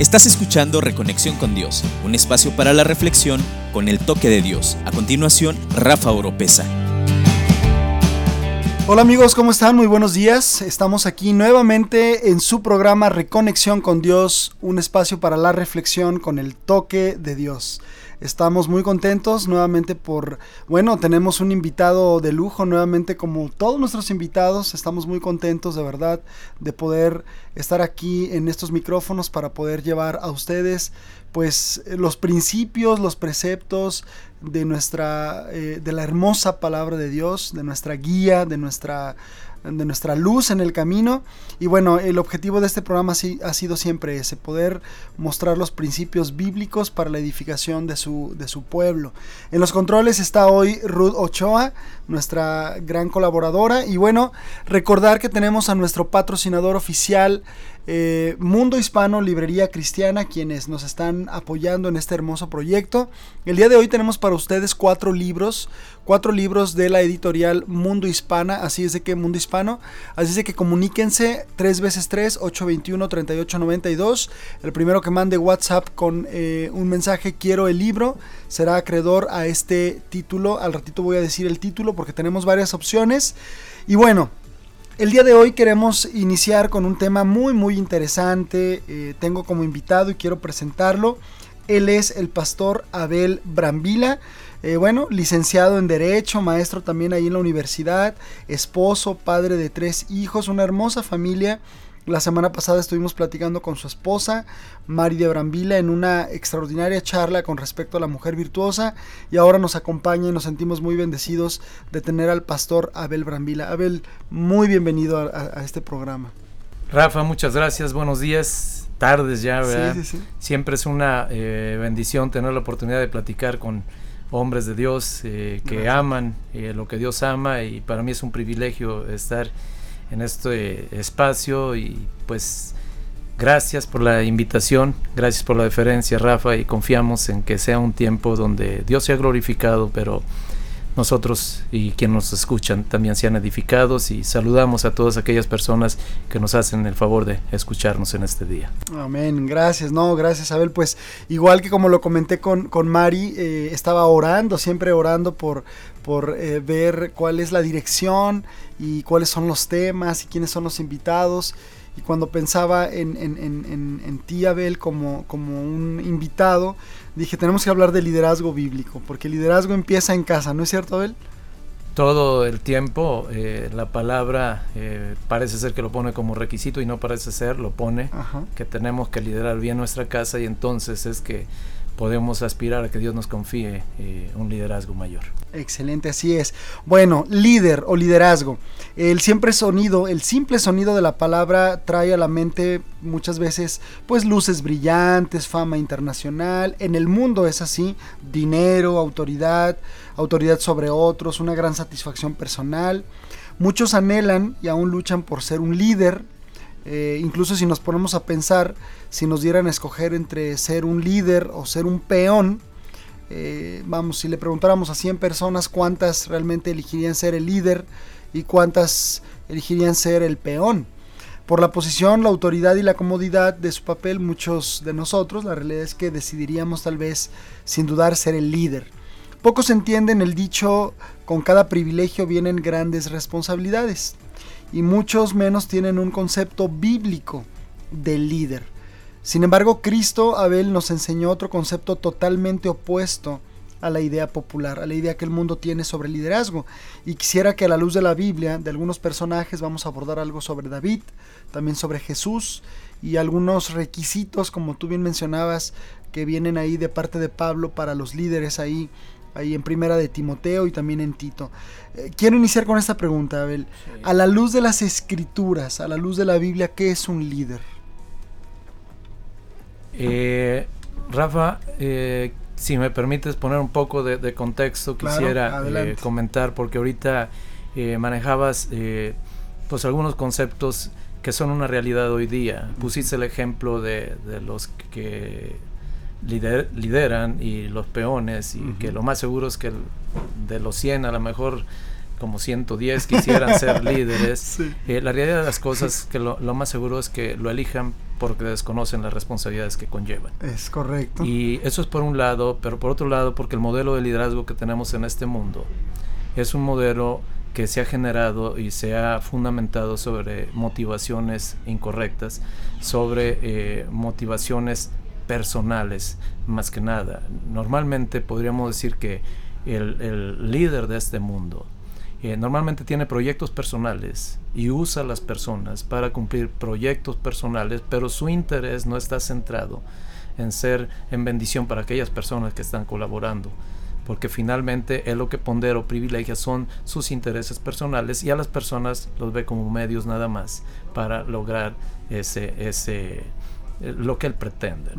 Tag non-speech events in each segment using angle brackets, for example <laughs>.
Estás escuchando Reconexión con Dios, un espacio para la reflexión con el toque de Dios. A continuación, Rafa Oropesa. Hola amigos, ¿cómo están? Muy buenos días. Estamos aquí nuevamente en su programa Reconexión con Dios, un espacio para la reflexión con el toque de Dios. Estamos muy contentos nuevamente por, bueno, tenemos un invitado de lujo nuevamente como todos nuestros invitados. Estamos muy contentos de verdad de poder estar aquí en estos micrófonos para poder llevar a ustedes pues los principios, los preceptos de nuestra, eh, de la hermosa palabra de Dios, de nuestra guía, de nuestra de nuestra luz en el camino. Y bueno, el objetivo de este programa ha sido siempre ese, poder mostrar los principios bíblicos para la edificación de su, de su pueblo. En los controles está hoy Ruth Ochoa, nuestra gran colaboradora. Y bueno, recordar que tenemos a nuestro patrocinador oficial, eh, Mundo Hispano, Librería Cristiana, quienes nos están apoyando en este hermoso proyecto. El día de hoy tenemos para ustedes cuatro libros, cuatro libros de la editorial Mundo Hispana, así es de que Mundo Hispano, así es de que comuníquense 3 veces 3 821 3892. El primero que mande WhatsApp con eh, un mensaje quiero el libro será acreedor a este título. Al ratito voy a decir el título porque tenemos varias opciones. Y bueno, el día de hoy queremos iniciar con un tema muy muy interesante. Eh, tengo como invitado y quiero presentarlo. Él es el pastor Abel Brambila. Eh, bueno, licenciado en Derecho, maestro también ahí en la universidad, esposo, padre de tres hijos, una hermosa familia la semana pasada estuvimos platicando con su esposa, Mari de Brambila, en una extraordinaria charla con respecto a la mujer virtuosa y ahora nos acompaña y nos sentimos muy bendecidos de tener al pastor Abel Brambila. Abel, muy bienvenido a, este programa. Rafa, muchas gracias, buenos días, tardes ya, ¿verdad? Sí, sí, sí. Siempre es una eh, bendición tener la oportunidad de platicar con hombres de Dios eh, que aman eh, lo que Dios ama y para mí es un privilegio estar en este espacio y pues gracias por la invitación, gracias por la deferencia Rafa y confiamos en que sea un tiempo donde Dios sea glorificado, pero nosotros y quienes nos escuchan también sean edificados y saludamos a todas aquellas personas que nos hacen el favor de escucharnos en este día. Amén, gracias, no, gracias Abel, pues igual que como lo comenté con, con Mari, eh, estaba orando, siempre orando por, por eh, ver cuál es la dirección y cuáles son los temas y quiénes son los invitados. Y cuando pensaba en, en, en, en ti, Abel, como, como un invitado, dije, tenemos que hablar de liderazgo bíblico, porque el liderazgo empieza en casa, ¿no es cierto, Abel? Todo el tiempo eh, la palabra eh, parece ser que lo pone como requisito y no parece ser, lo pone, que tenemos que liderar bien nuestra casa y entonces es que podemos aspirar a que Dios nos confíe eh, un liderazgo mayor. Excelente, así es. Bueno, líder o liderazgo. El siempre sonido, el simple sonido de la palabra trae a la mente muchas veces pues luces brillantes, fama internacional. En el mundo es así, dinero, autoridad, autoridad sobre otros, una gran satisfacción personal. Muchos anhelan y aún luchan por ser un líder, eh, incluso si nos ponemos a pensar, si nos dieran a escoger entre ser un líder o ser un peón, eh, vamos, si le preguntáramos a 100 personas cuántas realmente elegirían ser el líder y cuántas elegirían ser el peón. Por la posición, la autoridad y la comodidad de su papel, muchos de nosotros, la realidad es que decidiríamos tal vez, sin dudar, ser el líder. Pocos entienden el dicho, con cada privilegio vienen grandes responsabilidades y muchos menos tienen un concepto bíblico del líder. Sin embargo, Cristo, Abel, nos enseñó otro concepto totalmente opuesto a la idea popular, a la idea que el mundo tiene sobre liderazgo. Y quisiera que a la luz de la Biblia, de algunos personajes, vamos a abordar algo sobre David, también sobre Jesús y algunos requisitos, como tú bien mencionabas, que vienen ahí de parte de Pablo para los líderes ahí ahí en primera de Timoteo y también en Tito. Eh, quiero iniciar con esta pregunta, Abel. A la luz de las escrituras, a la luz de la Biblia, ¿qué es un líder? Eh, Rafa, eh, si me permites poner un poco de, contexto, quisiera comentar, porque ahorita manejabas pues algunos conceptos que son una realidad hoy día. Pusiste el ejemplo de, de los que lideran y los peones y que lo más seguro es que de los 100 a lo mejor como 110 quisieran ser <laughs> líderes. Eh, la realidad de las cosas que lo, más seguro es que lo elijan porque desconocen las responsabilidades que conllevan. Es correcto. Y eso es por un lado, pero por otro lado porque el modelo de liderazgo que tenemos en este mundo es un modelo que se ha generado y se ha fundamentado sobre motivaciones incorrectas, sobre eh, motivaciones personales, más que nada. Normalmente podríamos decir que el, líder de este mundo eh, normalmente tiene proyectos personales y usa a las personas para cumplir proyectos personales, pero su interés no está centrado en ser en bendición para aquellas personas que están colaborando porque finalmente él lo que pondera o privilegia son sus intereses personales y a las personas los ve como medios nada más para lograr ese, ese lo que él pretende.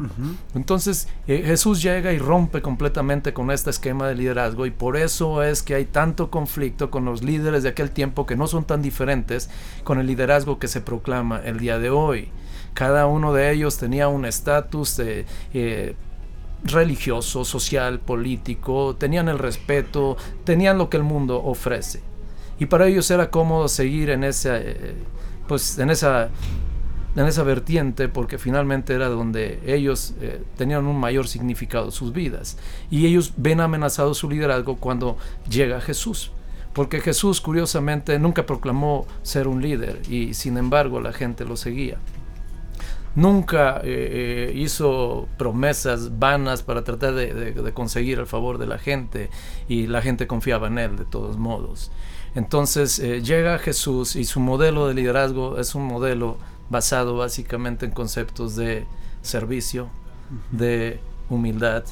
Entonces eh, Jesús llega y rompe completamente con este esquema de liderazgo y por eso es que hay tanto conflicto con los líderes de aquel tiempo que no son tan diferentes con el liderazgo que se proclama el día de hoy. Cada uno de ellos tenía un estatus. Eh, religioso, social, político, tenían el respeto, tenían lo que el mundo ofrece. Y para ellos era cómodo seguir en esa, eh, pues, en esa, en esa vertiente porque finalmente era donde ellos eh, tenían un mayor significado sus vidas. Y ellos ven amenazado su liderazgo cuando llega Jesús. Porque Jesús, curiosamente, nunca proclamó ser un líder y sin embargo la gente lo seguía nunca eh, eh, hizo promesas vanas para tratar de, conseguir el favor de la gente y la gente confiaba en él de todos modos. Entonces llega Jesús y su modelo de liderazgo es un modelo basado básicamente en conceptos de servicio, de humildad,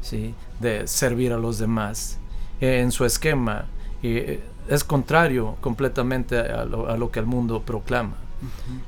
¿sí? de servir a los demás. en su esquema es contrario completamente a lo que el mundo proclama.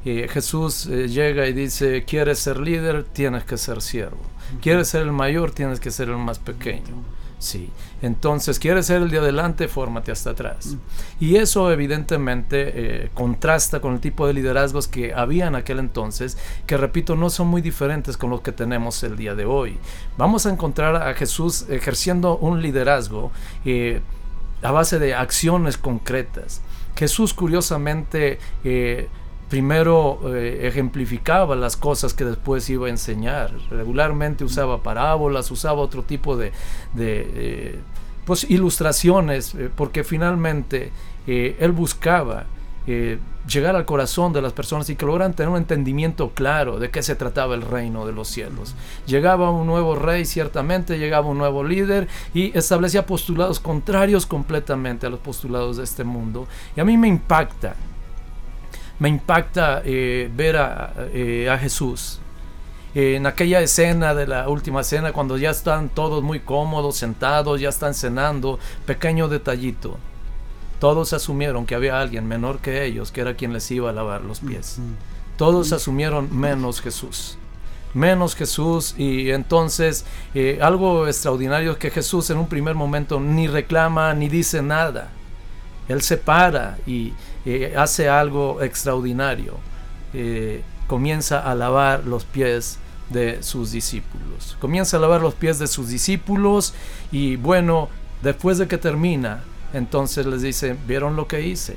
Jesús eh, llega y dice, quieres ser líder, tienes que ser siervo. Quieres ser el mayor, tienes que ser el más pequeño. Sí. Entonces, quieres ser el de adelante, fórmate hasta atrás. Y eso evidentemente eh, contrasta con el tipo de liderazgos que había en aquel entonces, que repito, no son muy diferentes con los que tenemos el día de hoy. Vamos a encontrar a Jesús ejerciendo un liderazgo eh, a base de acciones concretas. Jesús curiosamente primero eh, ejemplificaba las cosas que después iba a enseñar. Regularmente usaba parábolas, usaba otro tipo de, eh, pues, ilustraciones, eh, porque finalmente él buscaba llegar al corazón de las personas y que logran tener un entendimiento claro de qué se trataba el reino de los cielos. Llegaba un nuevo rey, ciertamente, llegaba un nuevo líder y establecía postulados contrarios completamente a los postulados de este mundo. Y a mí me impacta me impacta eh, ver eh, a, Jesús. en aquella escena de la última cena, cuando ya están todos muy cómodos, sentados, ya están cenando, pequeño detallito. Todos asumieron que había alguien menor que ellos, que era quien les iba a lavar los pies. Todos asumieron menos Jesús menos Jesús y entonces eh, algo extraordinario es que Jesús en un primer momento ni reclama ni dice nada. Él se para y eh, hace algo extraordinario. Eh, comienza a lavar los pies de sus discípulos. Comienza a lavar los pies de sus discípulos y bueno, después de que termina, entonces les dice, ¿vieron lo que hice?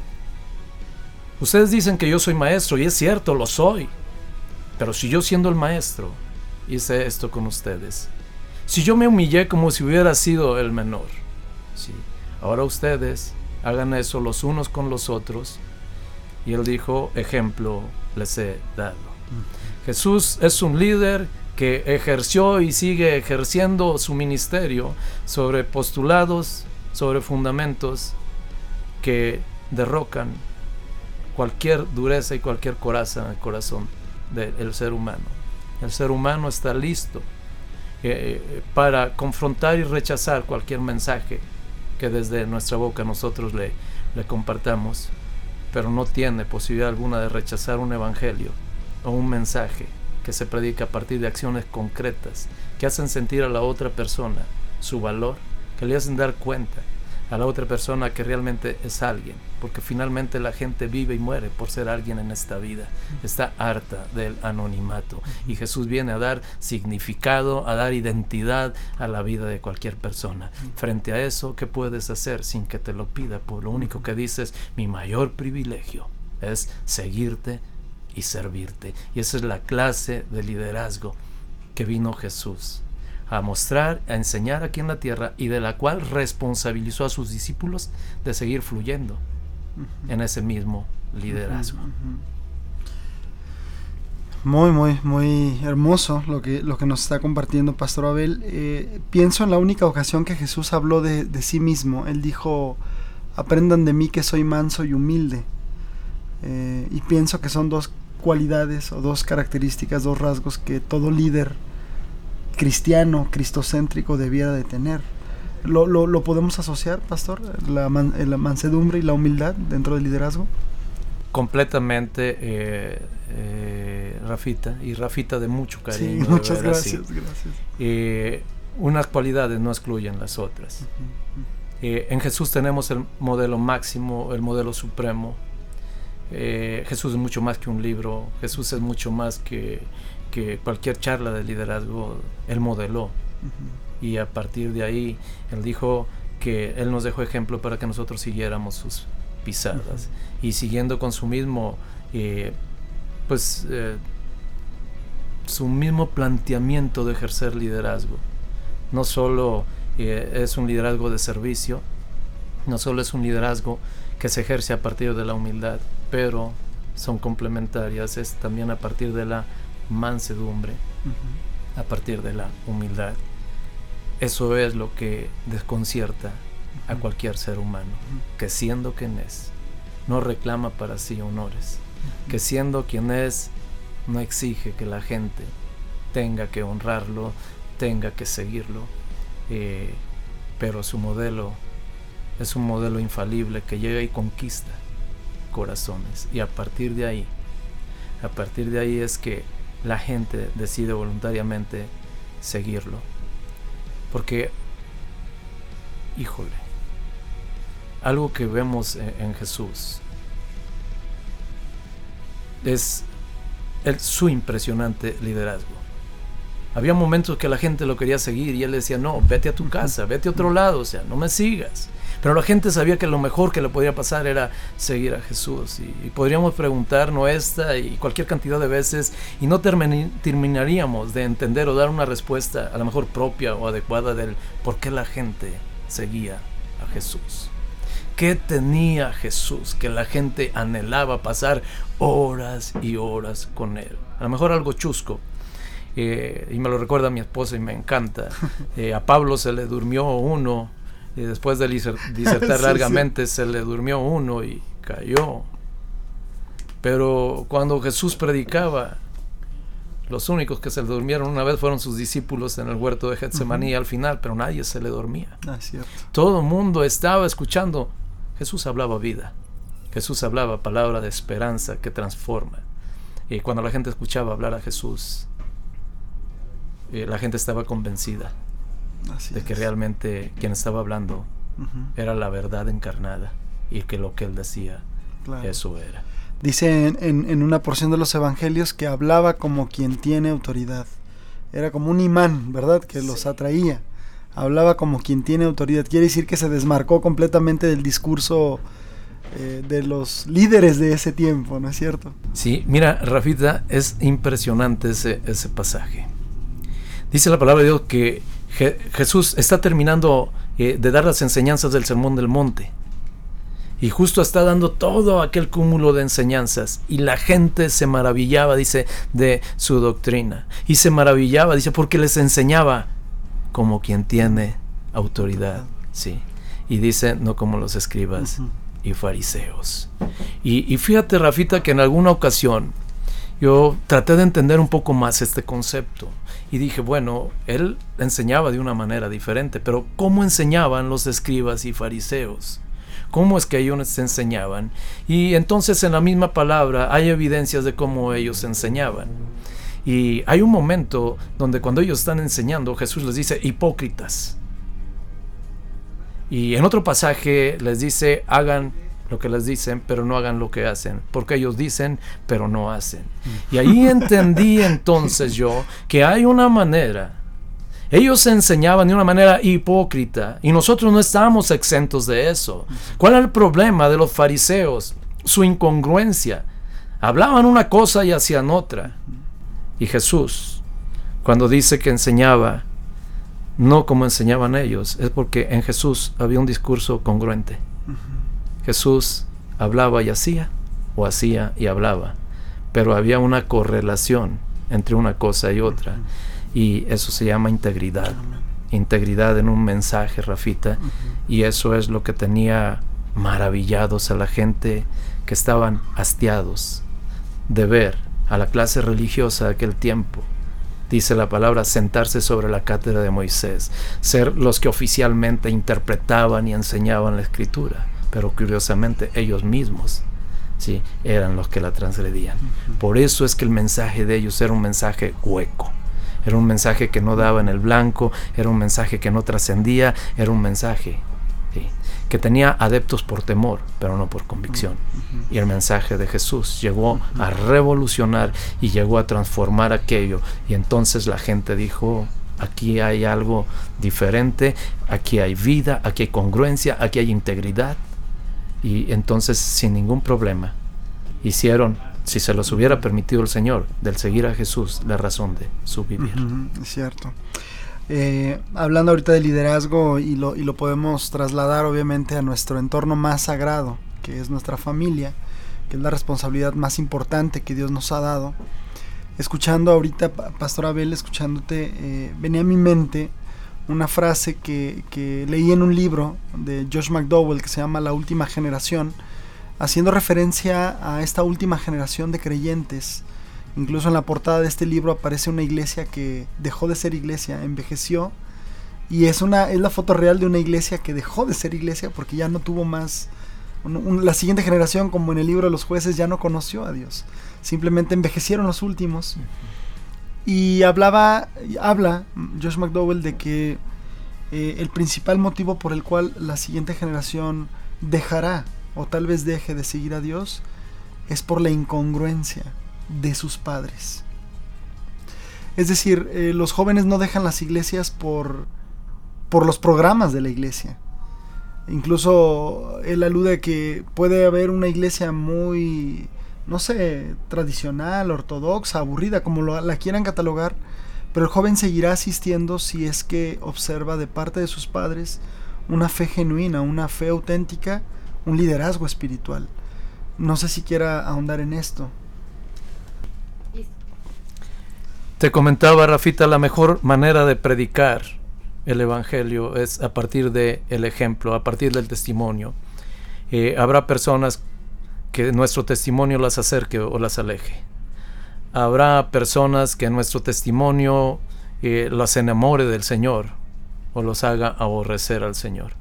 Ustedes dicen que yo soy maestro y es cierto, lo soy. Pero si yo siendo el maestro hice esto con ustedes, si yo me humillé como si hubiera sido el menor, ¿sí? ahora ustedes hagan eso los unos con los otros. Y él dijo, ejemplo les he dado. Jesús es un líder que ejerció y sigue ejerciendo su ministerio sobre postulados, sobre fundamentos que derrocan cualquier dureza y cualquier coraza en el corazón del ser humano. El ser humano está listo eh, para confrontar y rechazar cualquier mensaje que desde nuestra boca nosotros le, le compartamos, pero no tiene posibilidad alguna de rechazar un evangelio o un mensaje que se predica a partir de acciones concretas que hacen sentir a la otra persona su valor, que le hacen dar cuenta a la otra persona que realmente es alguien, porque finalmente la gente vive y muere por ser alguien en esta vida, está harta del anonimato y Jesús viene a dar significado, a dar identidad a la vida de cualquier persona. Frente a eso, ¿qué puedes hacer sin que te lo pida? Por lo único que dices, mi mayor privilegio es seguirte y servirte. Y esa es la clase de liderazgo que vino Jesús a mostrar, a enseñar aquí en la tierra y de la cual responsabilizó a sus discípulos de seguir fluyendo en ese mismo liderazgo. Muy, muy, muy hermoso lo que, lo que nos está compartiendo Pastor Abel. Eh, pienso en la única ocasión que Jesús habló de, de, sí mismo. Él dijo, aprendan de mí que soy manso y humilde. Eh, y pienso que son dos cualidades o dos características, dos rasgos que todo líder cristiano, cristocéntrico debiera de tener. ¿Lo, lo, podemos asociar, pastor? La, la, mansedumbre y la humildad dentro del liderazgo. Completamente, eh, eh, Rafita, y Rafita de mucho cariño. <laughs> Sí, muchas gracias, gracias. Eh, unas cualidades no excluyen las otras. en Jesús tenemos el modelo máximo, el modelo supremo. Jesús es mucho más que un libro, Jesús es mucho más que que cualquier charla de liderazgo él modeló. Y a partir de ahí, él dijo que él nos dejó ejemplo para que nosotros siguiéramos sus pisadas. Y siguiendo con su mismo, eh, pues, eh, su mismo planteamiento de ejercer liderazgo. No solo eh, es un liderazgo de servicio, no solo es un liderazgo que se ejerce a partir de la humildad, pero son complementarias, es también a partir de la mansedumbre, a partir de la humildad. Eso es lo que desconcierta a cualquier ser humano, que siendo quien es, no reclama para sí honores, que siendo quien es, no exige que la gente tenga que honrarlo, tenga que seguirlo, eh, pero su modelo es un modelo infalible que llega y conquista corazones. Y a partir de ahí, a partir de ahí es que la gente decide voluntariamente seguirlo. Porque, híjole, algo que vemos en, Jesús es el, su impresionante liderazgo. Había momentos que la gente lo quería seguir y él decía, no, vete a tu casa, vete a otro lado, o sea, no me sigas. Pero la gente sabía que lo mejor que le podía pasar era seguir a Jesús. Y, podríamos preguntarnos esta y cualquier cantidad de veces y no terminaríamos de entender o dar una respuesta a lo mejor propia o adecuada del por qué la gente seguía a Jesús. ¿Qué tenía Jesús que la gente anhelaba pasar horas y horas con él? A lo mejor algo chusco, eh, y me lo recuerda mi esposa y me encanta. <laughs> Eh, a Pablo se le durmió uno y después de <laughs> disertar largamente se le durmió uno y cayó. Pero cuando Jesús predicaba, los únicos que se le durmieron una vez fueron sus discípulos en el huerto de Getsemaní al final, pero nadie se le dormía. Ah, Todo el mundo estaba escuchando. Jesús hablaba vida. Jesús hablaba palabra de esperanza que transforma. Y cuando la gente escuchaba hablar a Jesús, eh, la gente estaba convencida de que realmente quien estaba hablando era la verdad encarnada y que lo que él decía, eso era. Dice en, en, una porción de los evangelios que hablaba como quien tiene autoridad. Era como un imán, ¿verdad? Que los atraía. Hablaba como quien tiene autoridad. Quiere decir que se desmarcó completamente del discurso eh, de los líderes de ese tiempo, ¿no es cierto? Sí, mira, Rafita, es impresionante ese, ese pasaje. Dice la palabra de Dios que Jesús está terminando eh, de dar las enseñanzas del Sermón del Monte. Y justo está dando todo aquel cúmulo de enseñanzas. Y la gente se maravillaba, dice, de su doctrina. Y se maravillaba, dice, porque les enseñaba como quien tiene autoridad. Sí. Y dice, no como los escribas y fariseos. Y, y fíjate, Rafita, que en alguna ocasión yo traté de entender un poco más este concepto y dije, bueno, él enseñaba de una manera diferente, pero ¿cómo enseñaban los escribas y fariseos? ¿Cómo es que ellos se enseñaban? Y entonces en la misma palabra hay evidencias de cómo ellos enseñaban. Y hay un momento donde cuando ellos están enseñando, Jesús les dice, hipócritas. Y en otro pasaje les dice, hagan lo que les dicen, pero no hagan lo que hacen, porque ellos dicen, pero no hacen. Y ahí entendí <laughs> entonces yo que hay una manera. Ellos se enseñaban de una manera hipócrita y nosotros no estábamos exentos de eso. ¿Cuál es el problema de los fariseos? Su incongruencia. Hablaban una cosa y hacían otra. Y Jesús, cuando dice que enseñaba, no como enseñaban ellos, es porque en Jesús había un discurso congruente. Jesús hablaba y hacía, o hacía y hablaba, pero había una correlación entre una cosa y otra, y eso se llama integridad. Integridad en un mensaje, Rafita, y eso es lo que tenía maravillados a la gente que estaban hastiados de ver a la clase religiosa de aquel tiempo. Dice la palabra, sentarse sobre la cátedra de Moisés, ser los que oficialmente interpretaban y enseñaban la escritura, pero curiosamente ellos mismos ¿sí? eran los que la transgredían. Por eso es que el mensaje de ellos era un mensaje hueco. Era un mensaje que no daba en el blanco, era un mensaje que no trascendía, era un mensaje que tenía adeptos por temor, pero no por convicción. Y el mensaje de Jesús llegó a revolucionar y llegó a transformar aquello. Y entonces la gente dijo, aquí hay algo diferente, aquí hay vida, aquí hay congruencia, aquí hay integridad. Y entonces sin ningún problema hicieron, si se los hubiera permitido el Señor, del seguir a Jesús, la razón de su vivir. es cierto. Eh, hablando ahorita de liderazgo y lo, y lo podemos trasladar obviamente a nuestro entorno más sagrado, que es nuestra familia, que es la responsabilidad más importante que Dios nos ha dado. Escuchando ahorita, Pastor Abel, escuchándote, eh, venía a mi mente una frase que, que, leí en un libro de Josh McDowell que se llama La Última Generación, haciendo referencia a esta última generación de creyentes Incluso en la portada de este libro aparece una iglesia que dejó de ser iglesia, envejeció. Y es, una, es la foto real de una iglesia que dejó de ser iglesia porque ya no tuvo más... la siguiente generación, como en el libro de los jueces, ya no conoció a Dios. Simplemente envejecieron los últimos. Y hablaba, habla Josh McDowell de que eh, el principal motivo por el cual la siguiente generación dejará o tal vez deje de seguir a Dios es por la incongruencia de sus padres. Es decir, eh, los jóvenes no dejan las iglesias por, por los programas de la iglesia. Incluso él alude a que puede haber una iglesia muy, no sé, tradicional, ortodoxa, aburrida, como la quieran catalogar, pero el joven seguirá asistiendo si es que observa de parte de sus padres una fe genuina, una fe auténtica, un liderazgo espiritual. No sé si quiera ahondar en esto. Te comentaba, Rafita, la mejor manera de predicar el Evangelio es a partir del el ejemplo, a partir del testimonio. Eh, habrá personas que nuestro testimonio las acerque o las aleje. Habrá personas que nuestro testimonio eh, las enamore del Señor o los haga aborrecer al Señor.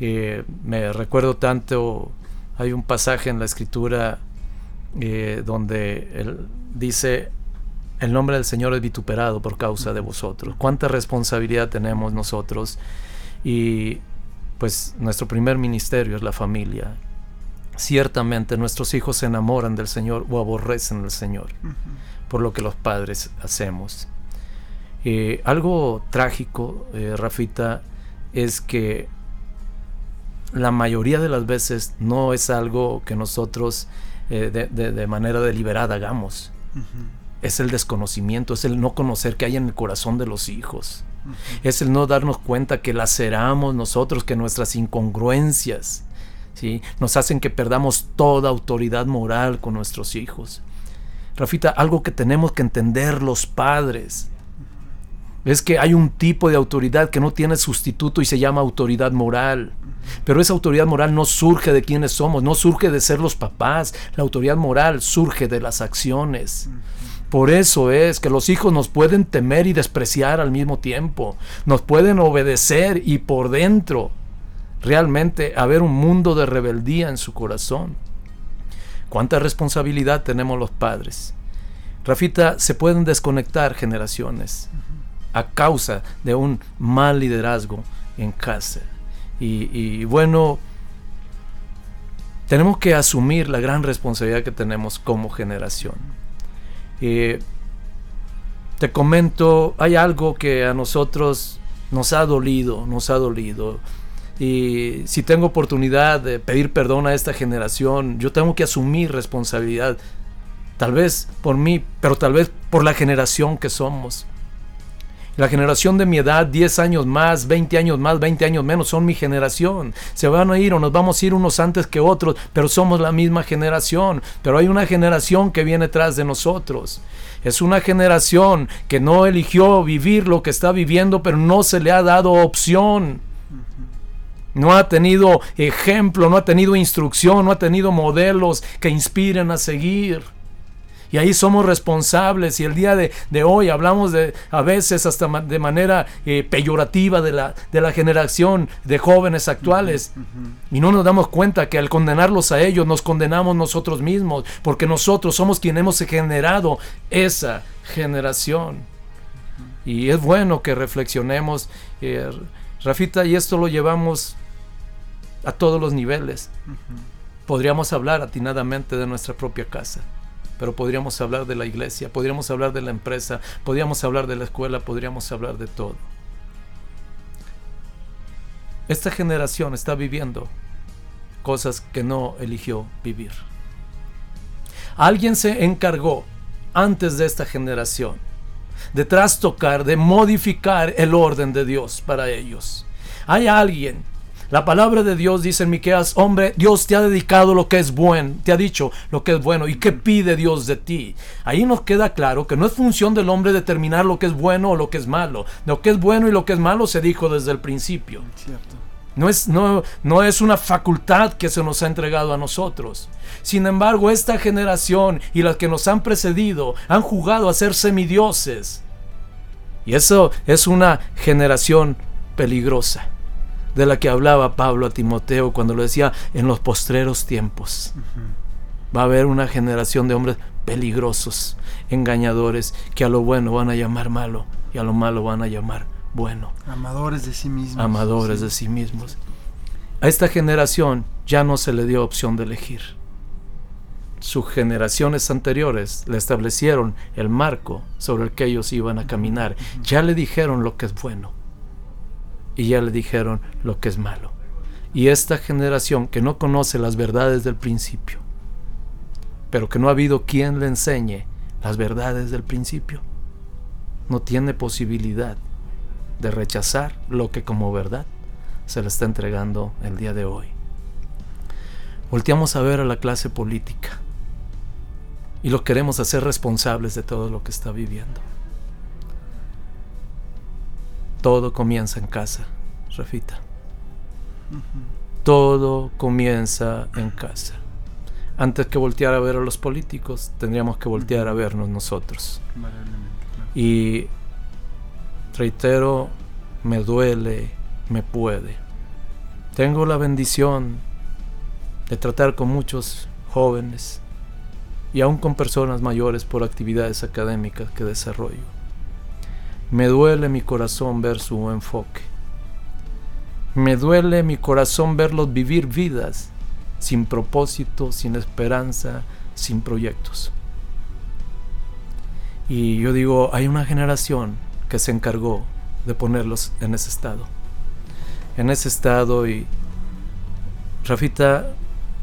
Eh, me recuerdo tanto, hay un pasaje en la escritura donde él dice, el nombre del Señor es vituperado por causa de vosotros. ¿Cuánta responsabilidad tenemos nosotros? Y pues nuestro primer ministerio es la familia. Ciertamente nuestros hijos se enamoran del Señor o aborrecen al Señor por lo que los padres hacemos. Eh, algo trágico, eh, Rafita, es que la mayoría de las veces no es algo que nosotros eh, de, manera deliberada hagamos es el desconocimiento, es el no conocer que hay en el corazón de los hijos. Es el no darnos cuenta que laceramos nosotros, que nuestras incongruencias ¿sí? nos hacen que perdamos toda autoridad moral con nuestros hijos. Rafita, algo que tenemos que entender los padres es que hay un tipo de autoridad que no tiene sustituto y se llama autoridad moral. Pero esa autoridad moral no surge de quienes somos, no surge de ser los papás. La autoridad moral surge de las acciones. Por eso es que los hijos nos pueden temer y despreciar al mismo tiempo. Nos pueden obedecer y por dentro realmente haber un mundo de rebeldía en su corazón. ¿Cuánta responsabilidad tenemos los padres? Rafita, se pueden desconectar generaciones a causa de un mal liderazgo en casa. Y, bueno, tenemos que asumir la gran responsabilidad que tenemos como generación. Eh, te comento, hay algo que a nosotros nos ha dolido, nos ha dolido. Y si tengo oportunidad de pedir perdón a esta generación, yo tengo que asumir responsabilidad. Tal vez por mí, pero tal vez por la generación que somos. La generación de mi edad, 10 años más, 20 años más, 20 años menos, son mi generación. Se van a ir o nos vamos a ir unos antes que otros, pero somos la misma generación. Pero hay una generación que viene tras de nosotros. Es una generación que no eligió vivir lo que está viviendo, pero no se le ha dado opción. No ha tenido ejemplo, no ha tenido instrucción, no ha tenido modelos que inspiren a seguir. Y ahí somos responsables y el día de, hoy hablamos de a veces hasta de manera eh, peyorativa de la, de la generación de jóvenes actuales. Y no nos damos cuenta que al condenarlos a ellos nos condenamos nosotros mismos, porque nosotros somos quienes hemos generado esa generación. Y es bueno que reflexionemos, eh, Rafita, y esto lo llevamos a todos los niveles. Podríamos hablar atinadamente de nuestra propia casa pero podríamos hablar de la iglesia, podríamos hablar de la empresa, podríamos hablar de la escuela, podríamos hablar de todo. Esta generación está viviendo cosas que no eligió vivir. Alguien se encargó antes de esta generación de trastocar, de modificar el orden de Dios para ellos. Hay alguien la palabra de Dios dice en Miqueas, hombre, Dios te ha dedicado lo que es bueno, te ha dicho lo que es bueno y qué pide Dios de ti. Ahí nos queda claro que no es función del hombre determinar lo que es bueno o lo que es malo. Lo que es bueno y lo que es malo se dijo desde el principio. No es, no, no es una facultad que se nos ha entregado a nosotros. Sin embargo, esta generación y las que nos han precedido han jugado a ser semidioses. Y eso es una generación peligrosa de la que hablaba Pablo a Timoteo cuando lo decía en los postreros tiempos. Va a haber una generación de hombres peligrosos, engañadores, que a lo bueno van a llamar malo y a lo malo van a llamar bueno. Amadores de sí mismos. Amadores de sí mismos. A esta generación ya no se le dio opción de elegir. Sus generaciones anteriores le establecieron el marco sobre el que ellos iban a caminar. Ya le dijeron lo que es bueno y ya le dijeron lo que es malo. Y esta generación que no conoce las verdades del principio, pero que no ha habido quien le enseñe las verdades del principio, no tiene posibilidad de rechazar lo que como verdad se le está entregando el día de hoy. Volteamos a ver a la clase política y lo queremos hacer responsables de todo lo que está viviendo. Todo comienza en casa, Rafita. Todo comienza en casa. Antes que voltear a ver a los políticos, tendríamos que voltear a vernos nosotros. Y reitero, me duele, me puede. Tengo la bendición de tratar con muchos jóvenes y aún con personas mayores por actividades académicas que desarrollo. Me duele mi corazón ver su enfoque. Me duele mi corazón verlos vivir vidas sin propósito, sin esperanza, sin proyectos. Y yo digo, hay una generación que se encargó de ponerlos en ese estado. En ese estado y, Rafita,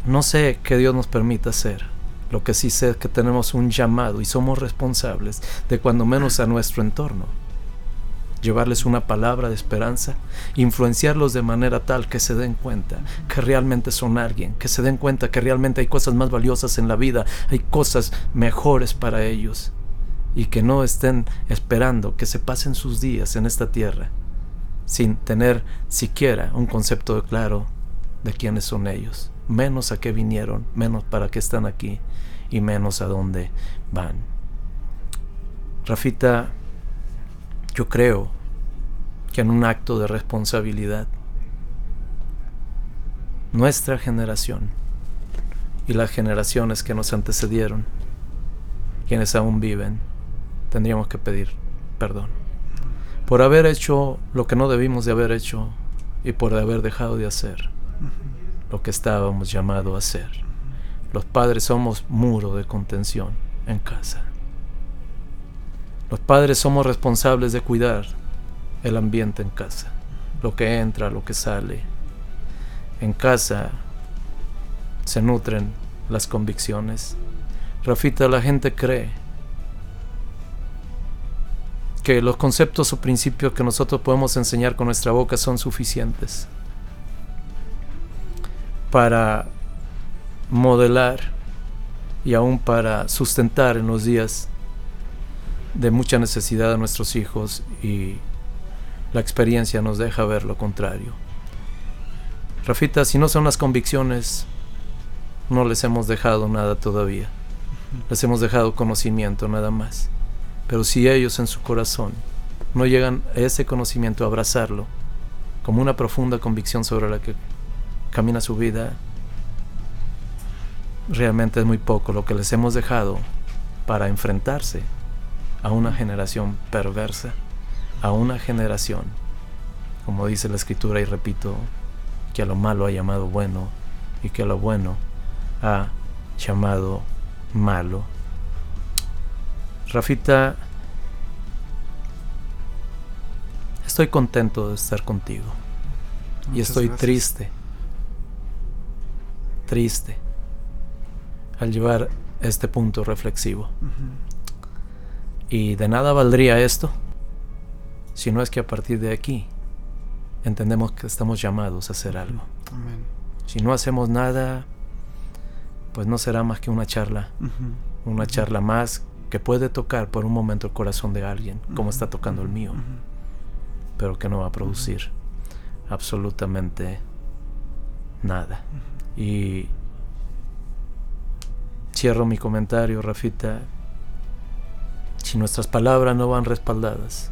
no sé qué Dios nos permita hacer. Lo que sí sé es que tenemos un llamado y somos responsables de cuando menos a nuestro entorno llevarles una palabra de esperanza, influenciarlos de manera tal que se den cuenta que realmente son alguien, que se den cuenta que realmente hay cosas más valiosas en la vida, hay cosas mejores para ellos y que no estén esperando que se pasen sus días en esta tierra sin tener siquiera un concepto claro de quiénes son ellos, menos a qué vinieron, menos para qué están aquí y menos a dónde van. Rafita, yo creo que en un acto de responsabilidad, nuestra generación y las generaciones que nos antecedieron, quienes aún viven, tendríamos que pedir perdón por haber hecho lo que no debimos de haber hecho y por haber dejado de hacer lo que estábamos llamados a hacer. Los padres somos muro de contención en casa. Los padres somos responsables de cuidar el ambiente en casa, lo que entra, lo que sale. En casa se nutren las convicciones. Rafita, la gente cree que los conceptos o principios que nosotros podemos enseñar con nuestra boca son suficientes para modelar y aún para sustentar en los días de mucha necesidad a nuestros hijos y la experiencia nos deja ver lo contrario. Rafita, si no son las convicciones, no les hemos dejado nada todavía. Les hemos dejado conocimiento nada más. Pero si ellos en su corazón no llegan a ese conocimiento, a abrazarlo, como una profunda convicción sobre la que camina su vida, realmente es muy poco lo que les hemos dejado para enfrentarse a una generación perversa, a una generación, como dice la escritura y repito, que a lo malo ha llamado bueno y que a lo bueno ha llamado malo. Rafita, estoy contento de estar contigo. y estoy triste, triste, al llevar este punto reflexivo. Y de nada valdría esto si no es que a partir de aquí entendemos que estamos llamados a hacer algo. Si no hacemos nada, pues no será más que una charla, una charla más que puede tocar por un momento el corazón de alguien, como está tocando el mío, pero que no va a producir absolutamente nada. Y cierro mi comentario, Rafita, si nuestras palabras no van respaldadas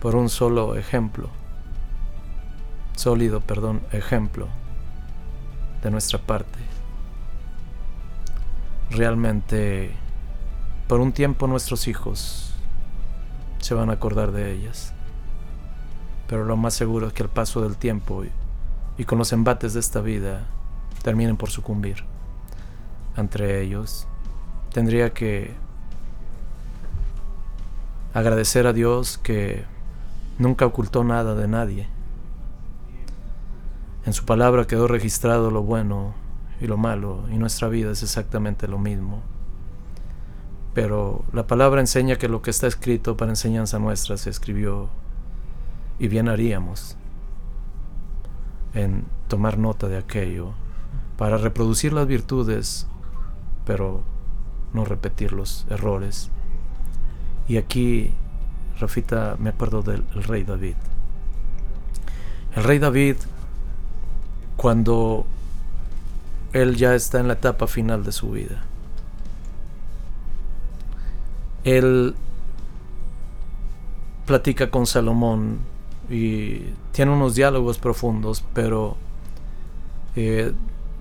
por un solo ejemplo, sólido, perdón, ejemplo de nuestra parte, realmente por un tiempo nuestros hijos se van a acordar de ellas. Pero lo más seguro es que al paso del tiempo y, con los embates de esta vida terminen por sucumbir. Entre ellos, tendría que agradecer a Dios que nunca ocultó nada de nadie. En su palabra quedó registrado lo bueno y lo malo, y nuestra vida es exactamente lo mismo. Pero la palabra enseña que lo que está escrito para enseñanza nuestra se escribió, y bien haríamos en tomar nota de aquello, para reproducir las virtudes, pero no repetir los errores. Y aquí, Rafita, me acuerdo del rey David. El rey David, cuando él ya está en la etapa final de su vida. Él platica con Salomón y tiene unos diálogos profundos, pero eh,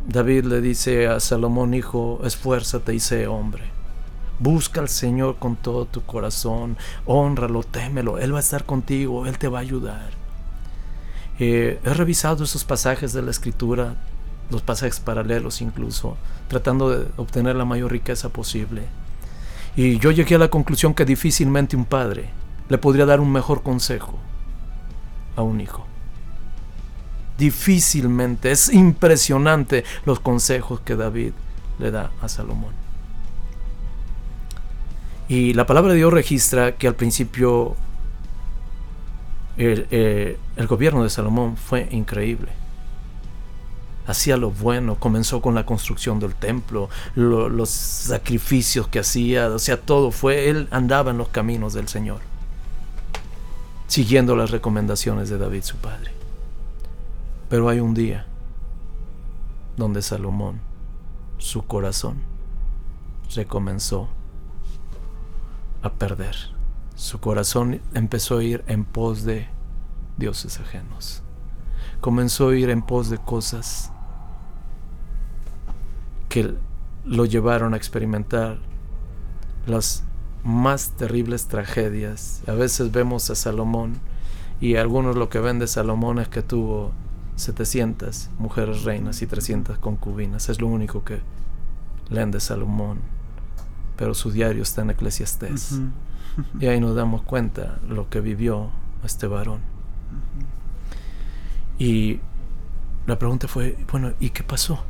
David le dice a Salomón, hijo, esfuérzate y sé hombre. Busca al Señor con todo tu corazón, honralo, témelo, Él va a estar contigo, Él te va a ayudar. Eh, he revisado esos pasajes de la escritura los pasajes paralelos incluso, tratando de obtener la mayor riqueza posible. Y yo llegué a la conclusión que difícilmente un padre le podría dar un mejor consejo a un hijo. Difícilmente, es impresionante los consejos que David le da a Salomón. Y la palabra de Dios registra que al principio el, eh, el gobierno de Salomón fue increíble hacía lo bueno, comenzó con la construcción del templo, los sacrificios que hacía, o sea, todo fue, él andaba en los caminos del Señor, siguiendo las recomendaciones de David su padre. Pero hay un día donde Salomón, su corazón, se comenzó a perder. Su corazón empezó a ir en pos de dioses ajenos. Comenzó a ir en pos de cosas que lo llevaron a experimentar las más terribles tragedias. A veces vemos a Salomón Y algunos lo que ven de Salomón es que tuvo 700 mujeres reinas y 300 concubinas. Es lo único que leen de Salomón. Pero su diario está en Eclesiastés. Y ahí nos damos cuenta lo que vivió este varón. Y la pregunta fue, bueno, ¿y qué pasó?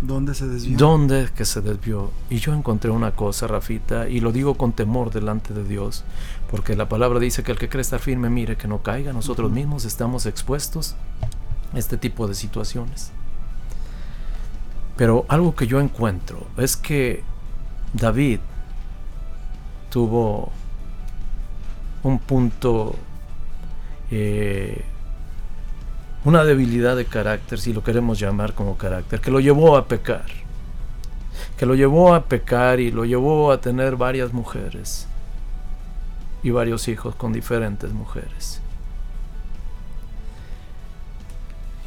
¿Dónde se desvió? ¿Dónde que se desvió? Y yo encontré una cosa, Rafita, y lo digo con temor delante de Dios, porque la palabra dice que el que cree estar firme, mire que no caiga. Nosotros mismos estamos expuestos a este tipo de situaciones. Pero algo que yo encuentro es que David tuvo un punto eh, una debilidad de carácter, si lo queremos llamar como carácter, que lo llevó a pecar, que lo llevó a pecar y lo llevó a tener varias mujeres y varios hijos con diferentes mujeres.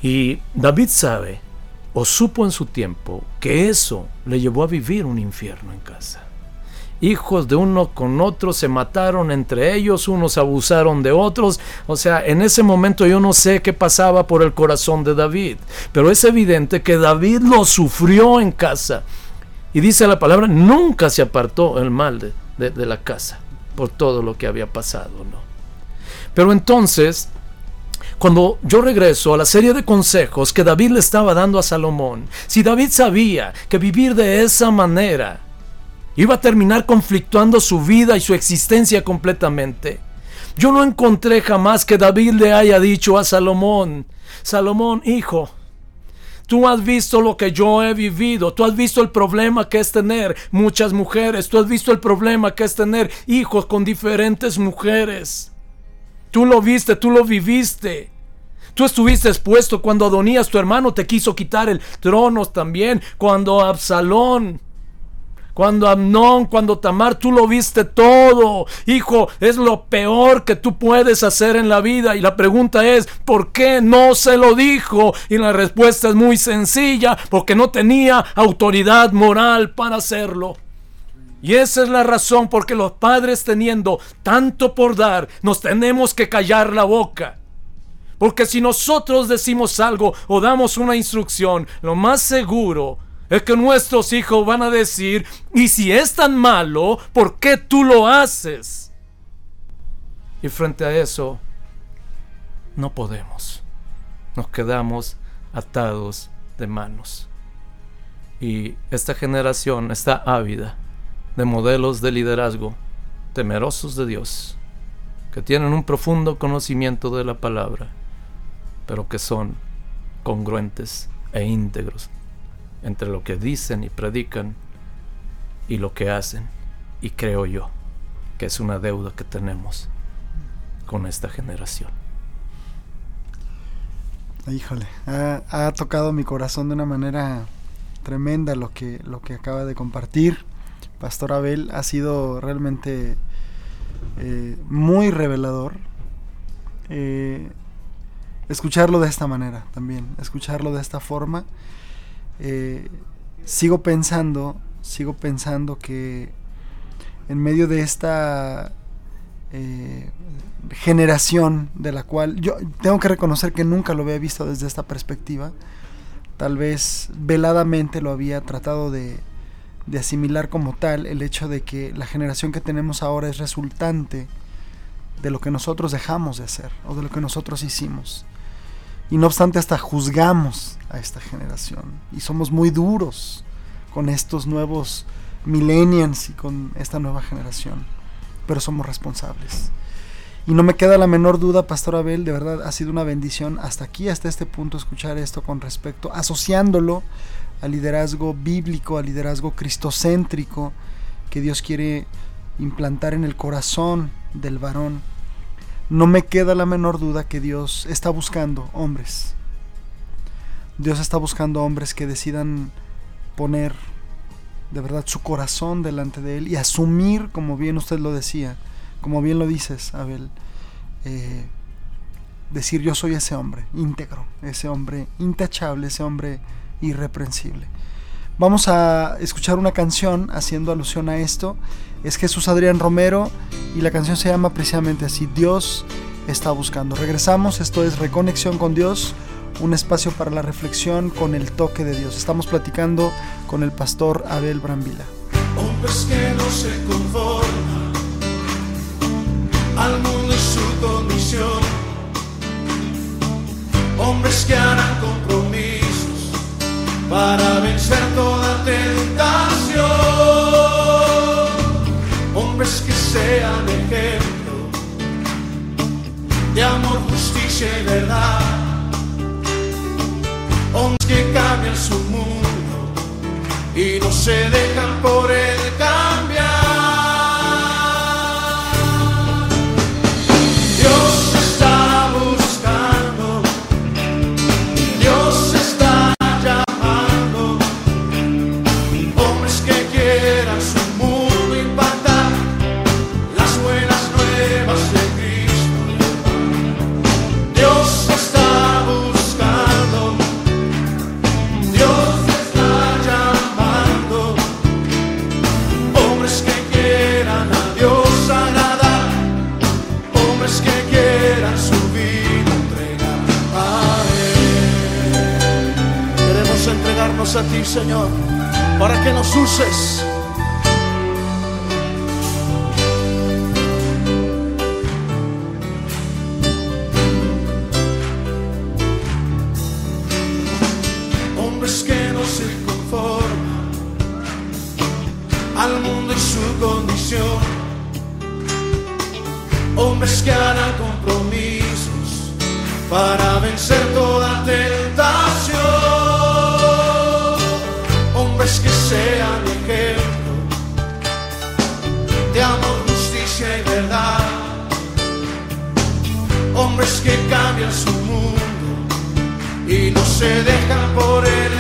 Y David sabe, o supo en su tiempo, que eso le llevó a vivir un infierno en casa hijos de uno con otro se mataron entre ellos, unos abusaron de otros. O sea, en ese momento yo no sé qué pasaba por el corazón de David, pero es evidente que David lo sufrió en casa. Y dice la palabra, nunca se apartó el mal de, de la casa por todo lo que había pasado, ¿no? Pero entonces, cuando yo regreso a la serie de consejos que David le estaba dando a Salomón, si David sabía que vivir de esa manera Iba a terminar conflictuando su vida y su existencia completamente. Yo no encontré jamás que David le haya dicho a Salomón, Salomón, hijo, Tú has visto lo que yo he vivido. Tú has visto el problema que es tener muchas mujeres. Tú has visto el problema que es tener hijos con diferentes mujeres. Tú lo viste, tú lo viviste. Tú estuviste expuesto cuando Adonías, tu hermano, te quiso quitar el trono también. Cuando Absalón cuando Amnón, cuando Tamar, tú lo viste todo. Hijo, es lo peor que tú puedes hacer en la vida. Y la pregunta es, ¿por qué no se lo dijo? Y la respuesta es muy sencilla, porque no tenía autoridad moral para hacerlo. Y esa es la razón porque los padres teniendo tanto por dar, nos tenemos que callar la boca. Porque si nosotros decimos algo o damos una instrucción, lo más seguro es que nuestros hijos van a decir, y si es tan malo, ¿por qué tú lo haces? Y frente a eso, no podemos. Nos quedamos atados de manos. Y esta generación está ávida de modelos de liderazgo temerosos de Dios, que tienen un profundo conocimiento de la palabra, pero que son congruentes e íntegros entre lo que dicen y predican y lo que hacen. Y creo yo que es una deuda que tenemos con esta generación. Híjole, ha, tocado mi corazón de una manera tremenda lo que, lo que acaba de compartir. Pastor Abel ha sido realmente eh, muy revelador. Eh, escucharlo de esta manera también, escucharlo de esta forma eh, sigo pensando, sigo pensando que en medio de esta generación de la cual yo tengo que reconocer que nunca lo había visto desde esta perspectiva, tal vez veladamente lo había tratado de, de asimilar como tal el hecho de que la generación que tenemos ahora es resultante de lo que nosotros dejamos de hacer o de lo que nosotros hicimos. Y no obstante hasta juzgamos a esta generación. Y somos muy duros con estos nuevos millennials y con esta nueva generación. Pero somos responsables. Y no me queda la menor duda, Pastor Abel, de verdad ha sido una bendición hasta aquí, hasta este punto, escuchar esto con respecto, asociándolo al liderazgo bíblico, al liderazgo cristocéntrico que Dios quiere implantar en el corazón del varón no me queda la menor duda que Dios está buscando hombres. Dios está buscando hombres que decidan poner de verdad su corazón delante de Él y asumir, como bien usted lo decía, como bien lo dices, Abel, eh, decir yo soy ese hombre íntegro, ese hombre intachable, ese hombre irreprensible. Vamos a escuchar una canción haciendo alusión a esto. Es Jesús Adrián Romero y la canción se llama precisamente así, Dios está buscando. Regresamos, esto es Reconexión con Dios, un espacio para la reflexión con el toque de Dios. Estamos platicando con el pastor Abel Brambila. Hombres que no se conforman al mundo y su condición. Hombres que harán compromiso para vencer toda tentación. Hombres que sean ejemplo de amor, justicia y verdad. Hombres que cambian su mundo y no se dejan por el cambiar. A ti, Señor, para que nos uses. Hombres que no se conforman al mundo y su condición. Hombres que harán compromisos para vencer Hombres que cambian su mundo y no se dejan por el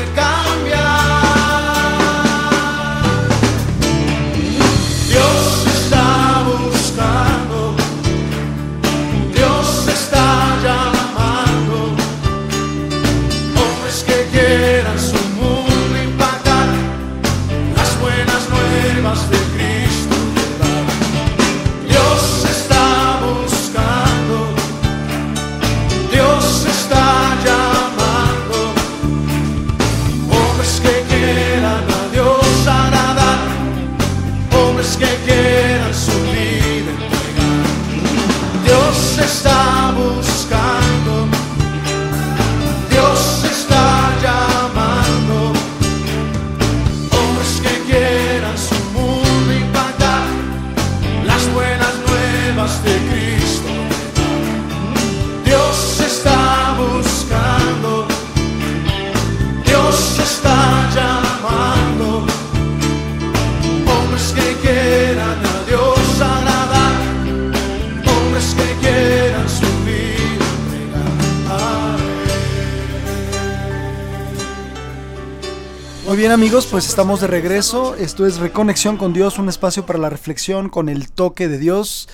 pues estamos de regreso. Esto es Reconexión con Dios, un espacio para la reflexión con el toque de Dios.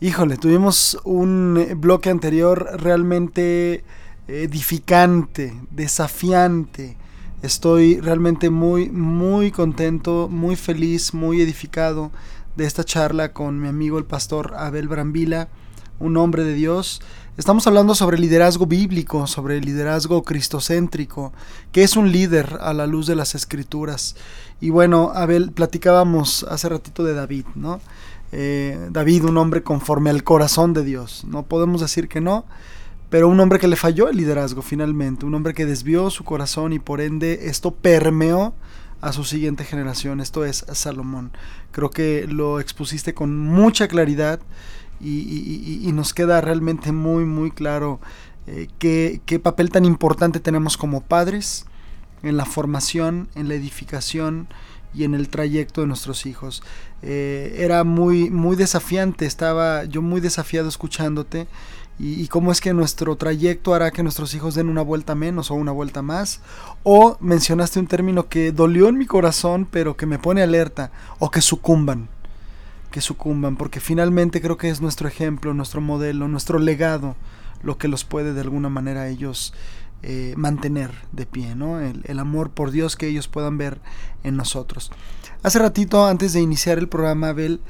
Híjole, tuvimos un bloque anterior realmente edificante, desafiante. Estoy realmente muy, muy contento, muy feliz, muy edificado de esta charla con mi amigo el pastor Abel Brambila, un hombre de Dios Estamos hablando sobre liderazgo bíblico, sobre liderazgo cristocéntrico, que es un líder a la luz de las escrituras. Y bueno, Abel, platicábamos hace ratito de David, ¿no? Eh, David, un hombre conforme al corazón de Dios. No podemos decir que no, pero un hombre que le falló el liderazgo finalmente, un hombre que desvió su corazón y por ende esto permeó a su siguiente generación. Esto es Salomón. Creo que lo expusiste con mucha claridad y, nos queda realmente muy, muy claro eh, qué, papel tan importante tenemos como padres en la formación, en la edificación y en el trayecto de nuestros hijos. Eh, era muy, muy desafiante, estaba yo muy desafiado escuchándote y, cómo es que nuestro trayecto hará que nuestros hijos den una vuelta menos o una vuelta más. O mencionaste un término que dolió en mi corazón, pero que me pone alerta, o que sucumban que sucumban, porque finalmente creo que es nuestro ejemplo, nuestro modelo, nuestro legado, lo que los puede de alguna manera ellos eh, mantener de pie, ¿no? El, amor por Dios que ellos puedan ver en nosotros. Hace ratito, antes de iniciar el programa, Abel,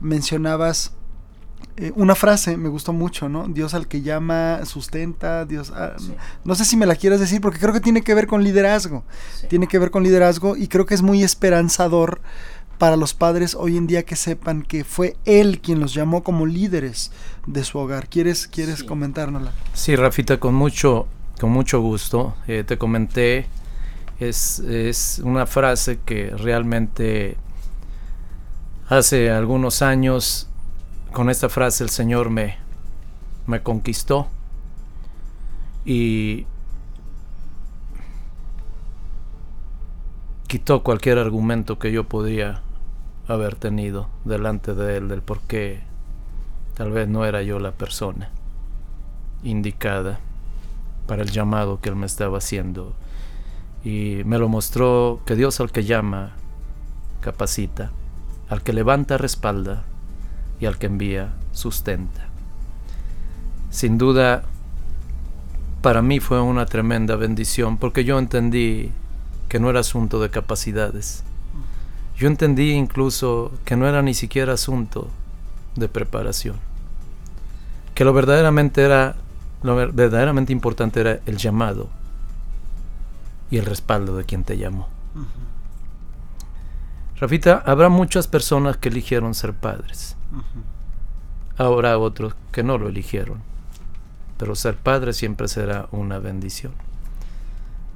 mencionabas eh, una frase, me gustó mucho, ¿no? Dios al que llama, sustenta, Dios... Ah, no sé si me la quieres decir, porque creo que tiene que ver con liderazgo. Tiene que ver con liderazgo y creo que es muy esperanzador para los padres hoy en día que sepan que fue Él quien los llamó como líderes de su hogar. ¿Quieres, quieres comentárnosla? Sí, Rafita, con mucho con mucho gusto. Eh, te comenté, es, es, una frase que realmente hace algunos años, con esta frase el Señor me, me conquistó y quitó cualquier argumento que yo podría haber tenido delante de él del por qué tal vez no era yo la persona indicada para el llamado que Él me estaba haciendo. Y me lo mostró que Dios al que llama, capacita, al que levanta, respalda, y al que envía, sustenta. Sin duda, para mí fue una tremenda bendición porque yo entendí que no era asunto de capacidades. Yo entendí incluso que no era ni siquiera asunto de preparación. Que lo verdaderamente era lo verdaderamente importante era el llamado y el respaldo de quien te llamó. Rafita, habrá muchas personas que eligieron ser padres. Habrá otros que no lo eligieron. Pero ser padre siempre será una bendición.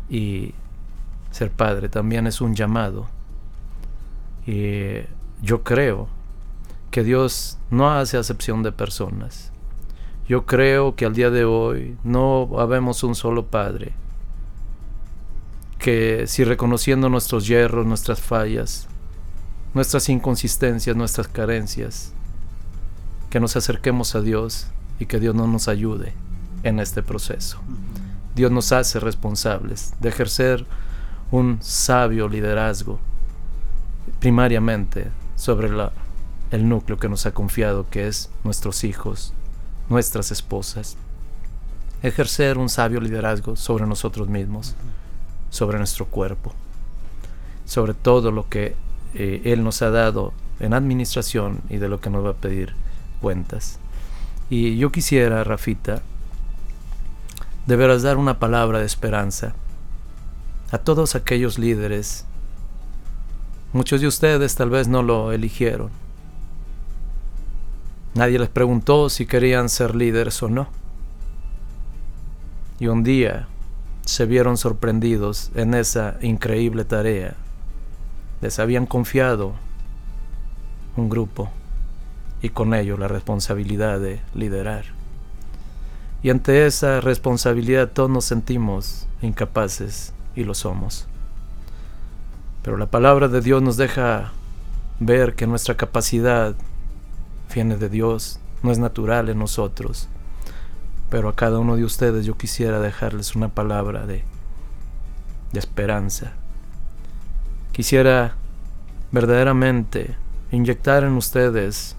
Y ser padre también es un llamado. Y yo creo que Dios no hace acepción de personas. Yo creo que al día de hoy no habemos un solo Padre, que si reconociendo nuestros hierros, nuestras fallas, nuestras inconsistencias, nuestras carencias, que nos acerquemos a Dios y que Dios no nos ayude en este proceso. Dios nos hace responsables de ejercer un sabio liderazgo primariamente sobre el núcleo que nos ha confiado, que es nuestros hijos, nuestras esposas, ejercer un sabio liderazgo sobre nosotros mismos, sobre nuestro cuerpo, sobre todo lo que eh, Él nos ha dado en administración y de lo que nos va a pedir cuentas. Y yo quisiera, Rafita, de dar una palabra de esperanza a todos aquellos líderes. Muchos de ustedes tal vez no lo eligieron, Nadie les preguntó si querían ser líderes o no. Y un día se vieron sorprendidos en esa increíble tarea. Les habían confiado un grupo y con ello la responsabilidad de liderar. Y ante esa responsabilidad todos nos sentimos incapaces y lo somos. Pero la palabra de Dios nos deja ver que nuestra capacidad viene de Dios, no es natural en nosotros. Pero a cada uno de ustedes yo quisiera dejarles una palabra de, de esperanza. Quisiera verdaderamente inyectar en ustedes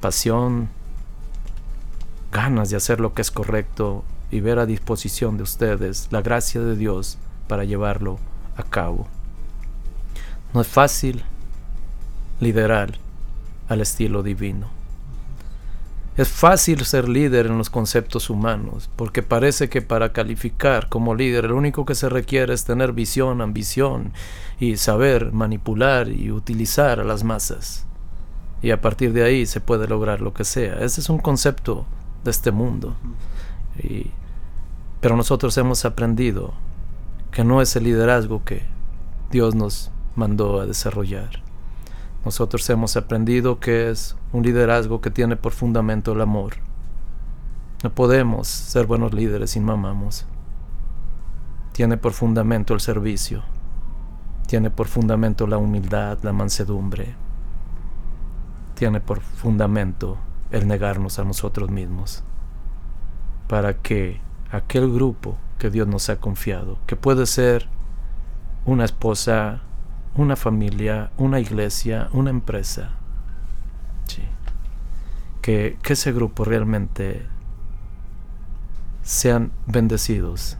pasión, ganas de hacer lo que es correcto y ver a disposición de ustedes la gracia de Dios para llevarlo a cabo. No es fácil liderar al estilo divino. Es fácil ser líder en los conceptos humanos, porque parece que para calificar como líder lo único que se requiere es tener visión, ambición y saber manipular y utilizar a las masas. Y a partir de ahí se puede lograr lo que sea. Ese es un concepto de este mundo. pero nosotros hemos aprendido que no es el liderazgo que Dios nos mandó a desarrollar. Nosotros hemos aprendido que es un liderazgo que tiene por fundamento el amor. No podemos ser buenos líderes si no amamos. Tiene por fundamento el servicio. Tiene por fundamento la humildad, la mansedumbre. Tiene por fundamento el negarnos a nosotros mismos. Para que aquel grupo que Dios nos ha confiado, que puede ser una esposa una familia, una iglesia, una empresa. Que, que ese grupo realmente sean bendecidos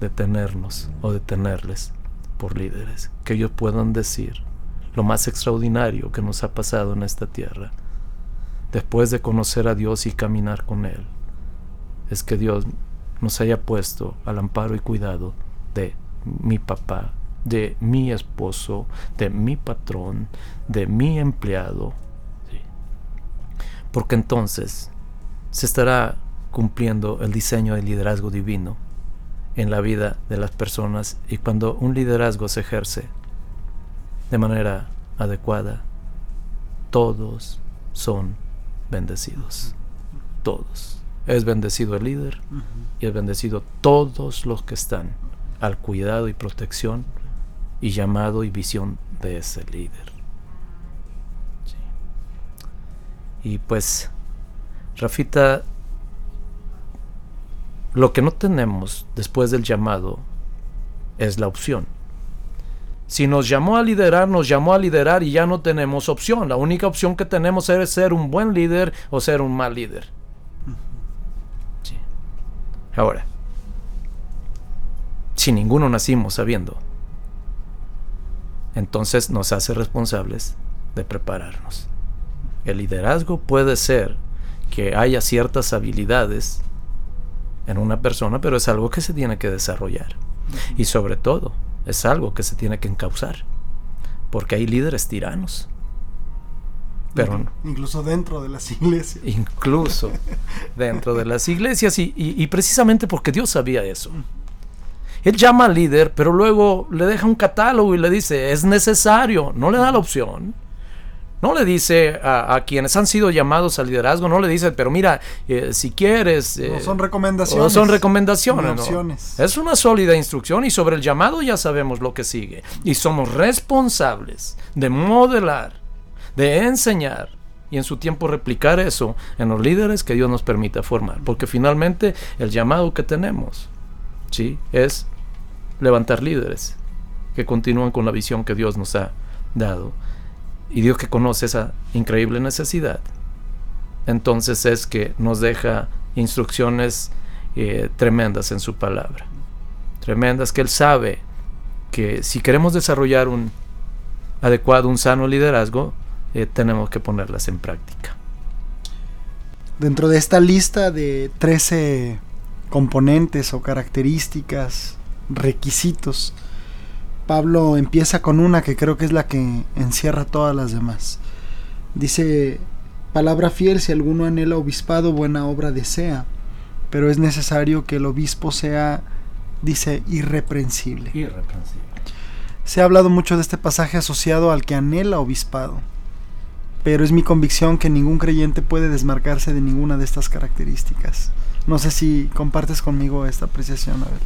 de tenernos o de tenerles por líderes, que ellos puedan decir lo más extraordinario que nos ha pasado en esta tierra, después de conocer a Dios y caminar con Él, es que Dios nos haya puesto al amparo y cuidado de mi papá, de mi esposo, de mi patrón, de mi empleado. Porque entonces se estará cumpliendo el diseño del liderazgo divino en la vida de las personas y cuando un liderazgo se ejerce de manera adecuada, todos son bendecidos. Todos. Es bendecido el líder y es bendecido todos los que están al cuidado y protección y llamado y visión de ese líder. Y pues, Rafita, lo que no tenemos después del llamado es la opción. Si nos llamó a liderar, nos llamó a liderar y ya no tenemos opción. La única opción que tenemos es ser un buen líder o ser un mal líder. Ahora, si ninguno nacimos sabiendo, entonces nos hace responsables de prepararnos. El liderazgo puede ser que haya ciertas habilidades en una persona, pero es algo que se tiene que desarrollar. Y sobre todo, es algo que se tiene que encauzar, porque hay líderes tiranos. Pero, incluso dentro de las iglesias. Incluso <laughs> dentro de las iglesias y, y, precisamente porque Dios sabía eso. Él llama al líder, pero luego le deja un catálogo y le dice, es necesario, no le da la opción. No le dice a, quienes han sido llamados al liderazgo, no le dice, pero mira, eh, si quieres... no son recomendaciones. No son recomendaciones. Es una sólida instrucción y sobre el llamado ya sabemos lo que sigue. Y somos responsables de modelar, de enseñar y en su tiempo replicar eso en los líderes que Dios nos permita formar. Porque finalmente el llamado que tenemos ¿sí? es levantar líderes que continúan con la visión que Dios nos ha dado y Dios que conoce esa increíble necesidad, entonces es que nos deja instrucciones eh, tremendas en su palabra. Tremendas que Él sabe que si queremos desarrollar un adecuado, un sano liderazgo, eh, tenemos que ponerlas en práctica. Dentro de esta lista de 13 componentes o características, requisitos, Pablo empieza con una que creo que es la que encierra todas las demás. Dice, palabra fiel, si alguno anhela obispado, buena obra desea, pero es necesario que el obispo sea, dice, irreprensible. Irreprensible. Se ha hablado mucho de este pasaje asociado al que anhela obispado, pero es mi convicción que ningún creyente puede desmarcarse de ninguna de estas características. No sé si compartes conmigo esta apreciación, a ver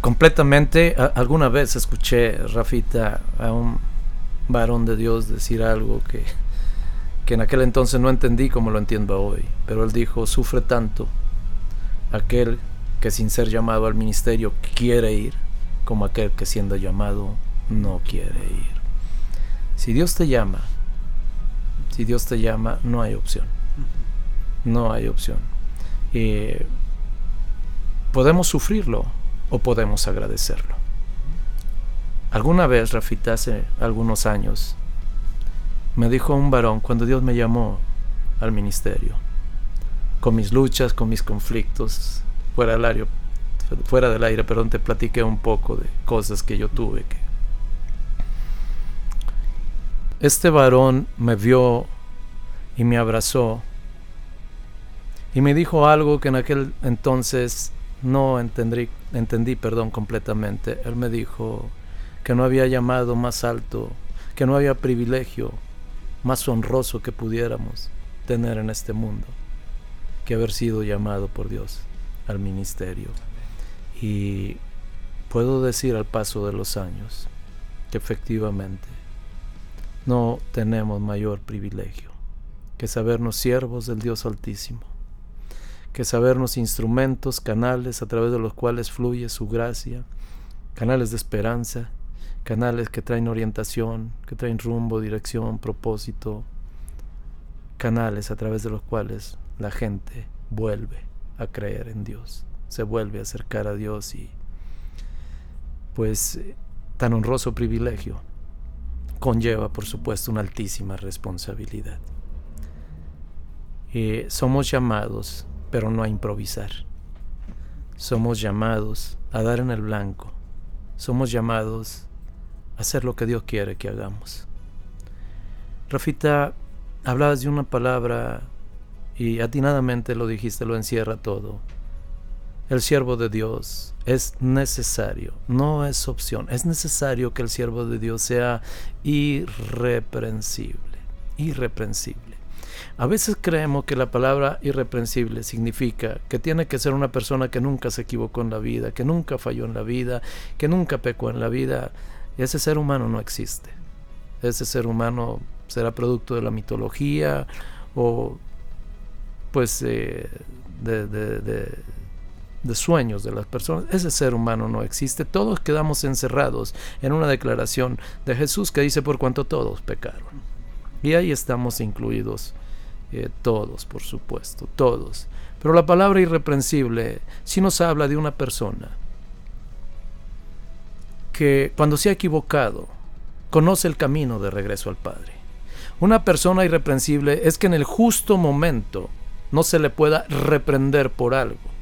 completamente. alguna vez escuché, Rafita, a un varón de Dios decir algo que, que en aquel entonces no entendí como lo entiendo hoy. Pero él dijo, sufre tanto aquel que sin ser llamado al ministerio quiere ir, como aquel que siendo llamado no quiere ir. Si Dios te llama, si Dios te llama, no hay opción. No hay opción. Eh, podemos sufrirlo, o podemos agradecerlo. Alguna vez, Rafita, hace algunos años, me dijo un varón cuando Dios me llamó al ministerio, con mis luchas, con mis conflictos, fuera del aire, fuera del aire, perdón, te platiqué un poco de cosas que yo tuve que este varón me vio y me abrazó y me dijo algo que en aquel entonces no entendí, entendí perdón, completamente. Él me dijo que no había llamado más alto, que no había privilegio más honroso que pudiéramos tener en este mundo que haber sido llamado por Dios al ministerio. Y puedo decir al paso de los años que efectivamente no tenemos mayor privilegio que sabernos siervos del Dios Altísimo que sabernos instrumentos, canales a través de los cuales fluye su gracia, canales de esperanza, canales que traen orientación, que traen rumbo, dirección, propósito, canales a través de los cuales la gente vuelve a creer en Dios, se vuelve a acercar a Dios y pues tan honroso privilegio conlleva, por supuesto, una altísima responsabilidad. Eh, somos llamados, pero no a improvisar. Somos llamados a dar en el blanco. Somos llamados a hacer lo que Dios quiere que hagamos. Rafita, hablabas de una palabra y atinadamente lo dijiste, lo encierra todo. El siervo de Dios es necesario, no es opción, es necesario que el siervo de Dios sea irreprensible, irreprensible. A veces creemos que la palabra irreprensible significa que tiene que ser una persona que nunca se equivocó en la vida, que nunca falló en la vida, que nunca pecó en la vida. Ese ser humano no existe. Ese ser humano será producto de la mitología o pues eh, de, de sueños de las personas. Ese ser humano no existe. Todos quedamos encerrados en una declaración de Jesús que dice por cuanto todos pecaron. Y ahí estamos incluidos eh, todos, por supuesto, todos. Pero la palabra irreprensible sí nos habla de una persona que cuando se ha equivocado conoce el camino de regreso al Padre. Una persona irreprensible es que en el justo momento no se le pueda reprender por algo.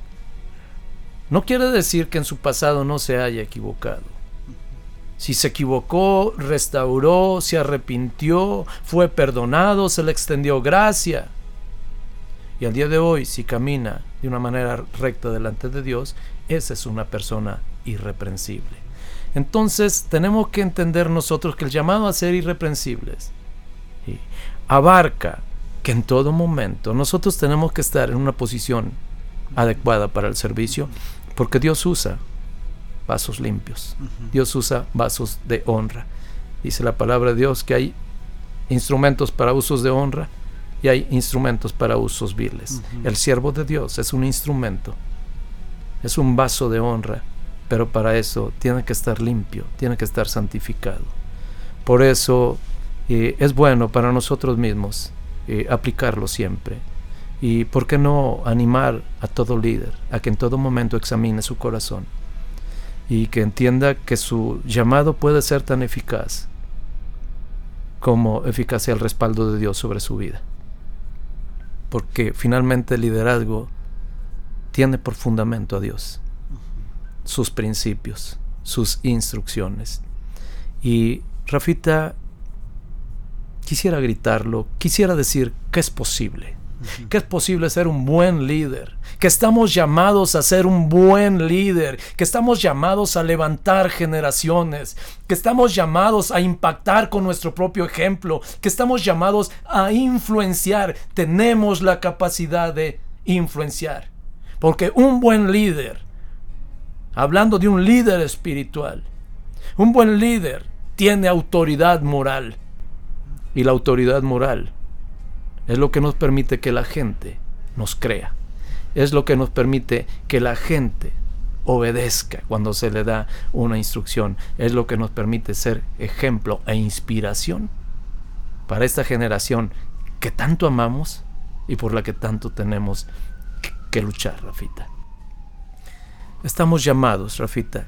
No quiere decir que en su pasado no se haya equivocado. Si se equivocó, restauró, se arrepintió, fue perdonado, se le extendió gracia. Y al día de hoy, si camina de una manera recta delante de Dios, esa es una persona irreprensible. Entonces tenemos que entender nosotros que el llamado a ser irreprensibles abarca que en todo momento nosotros tenemos que estar en una posición adecuada para el servicio, porque Dios usa vasos limpios. Dios usa vasos de honra. Dice la palabra de Dios que hay instrumentos para usos de honra y hay instrumentos para usos viles. El siervo de Dios es un instrumento, es un vaso de honra, pero para eso tiene que estar limpio, tiene que estar santificado. Por eso eh, es bueno para nosotros mismos eh, aplicarlo siempre. Y por qué no animar a todo líder a que en todo momento examine su corazón y que entienda que su llamado puede ser tan eficaz como eficaz el respaldo de Dios sobre su vida. Porque finalmente el liderazgo tiene por fundamento a Dios, sus principios, sus instrucciones. Y Rafita, quisiera gritarlo, quisiera decir que es posible que es posible ser un buen líder, que estamos llamados a ser un buen líder, que estamos llamados a levantar generaciones, que estamos llamados a impactar con nuestro propio ejemplo, que estamos llamados a influenciar. Tenemos la capacidad de influenciar. Porque un buen líder, hablando de un líder espiritual, un buen líder tiene autoridad moral. Y la autoridad moral es lo que nos permite que la gente nos crea. Es lo que nos permite que la gente obedezca cuando se le da una instrucción. Es lo que nos permite ser ejemplo e inspiración para esta generación que tanto amamos y por la que tanto tenemos que luchar, Rafita. Estamos llamados, Rafita.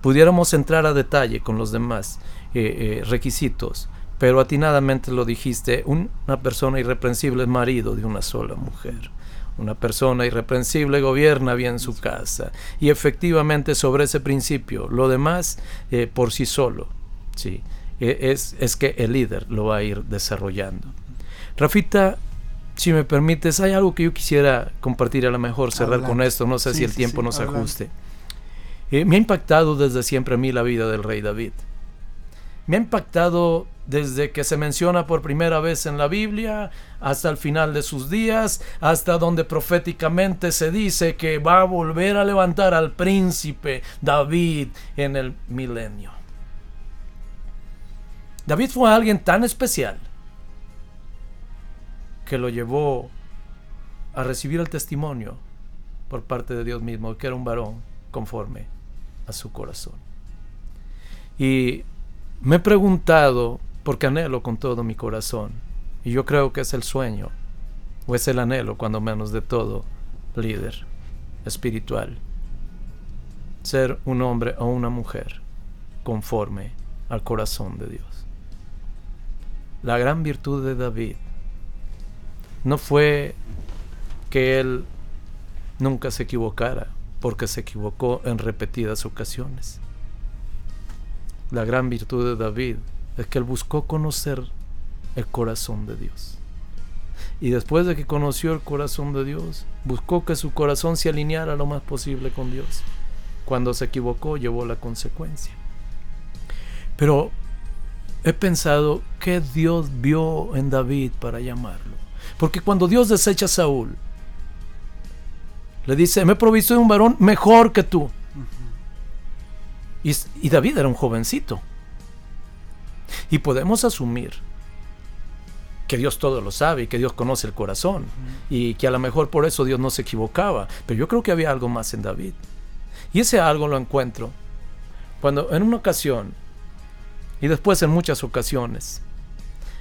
Pudiéramos entrar a detalle con los demás eh, eh, requisitos, pero atinadamente lo dijiste, una persona irreprensible es marido de una sola mujer. Una persona irreprensible gobierna bien su casa. Y efectivamente sobre ese principio, lo demás eh, por sí solo, sí, e, es, es que el líder lo va a ir desarrollando. Rafita, si me permites, hay algo que yo quisiera compartir, a lo mejor cerrar con esto, no sé si el tiempo nos ajuste. Eh, me ha impactado desde siempre a mí la vida del rey David. Me ha impactado desde que se menciona por primera vez en la Biblia hasta el final de sus días, hasta donde proféticamente se dice que va a volver a levantar al príncipe David en el milenio. David fue alguien tan especial que lo llevó a recibir el testimonio por parte de Dios mismo, que era un varón conforme a su corazón. Y me he preguntado porque anhelo con todo mi corazón. Y yo creo que es el sueño, o es el anhelo, cuando menos de todo, líder espiritual. Ser un hombre o una mujer conforme al corazón de Dios. La gran virtud de David no fue que él nunca se equivocara, porque se equivocó en repetidas ocasiones. La gran virtud de David es que él buscó conocer el corazón de Dios. Y después de que conoció el corazón de Dios, buscó que su corazón se alineara lo más posible con Dios. Cuando se equivocó, llevó la consecuencia. Pero he pensado qué Dios vio en David para llamarlo. Porque cuando Dios desecha a Saúl, le dice, me he provisto de un varón mejor que tú. y, y David era un jovencito. Y podemos asumir que Dios todo lo sabe y que Dios conoce el corazón y que a lo mejor por eso Dios no se equivocaba. Pero yo creo que había algo más en David. Y ese algo lo encuentro cuando en una ocasión y después en muchas ocasiones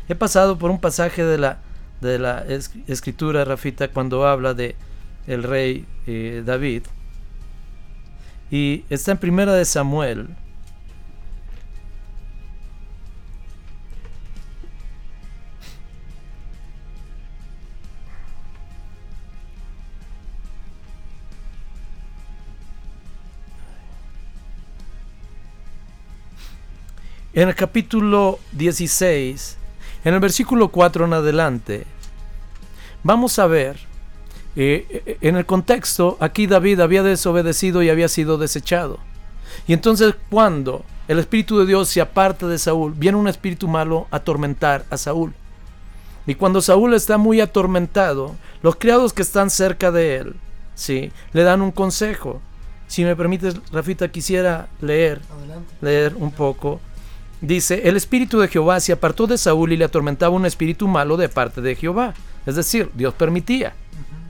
he pasado por un pasaje de la, de la escritura, Rafita, cuando habla de el rey eh, David. Y está en primera de Samuel En el capítulo 16, en el versículo 4 en adelante, vamos a ver, eh, eh, en el contexto, aquí David había desobedecido y había sido desechado. Y entonces cuando el Espíritu de Dios se aparta de Saúl, viene un espíritu malo a atormentar a Saúl. Y cuando Saúl está muy atormentado, los criados que están cerca de él, ¿sí? le dan un consejo. Si me permites, Rafita, quisiera leer, leer un poco dice, el espíritu de Jehová se apartó de Saúl y le atormentaba un espíritu malo de parte de Jehová. Es decir, Dios permitía.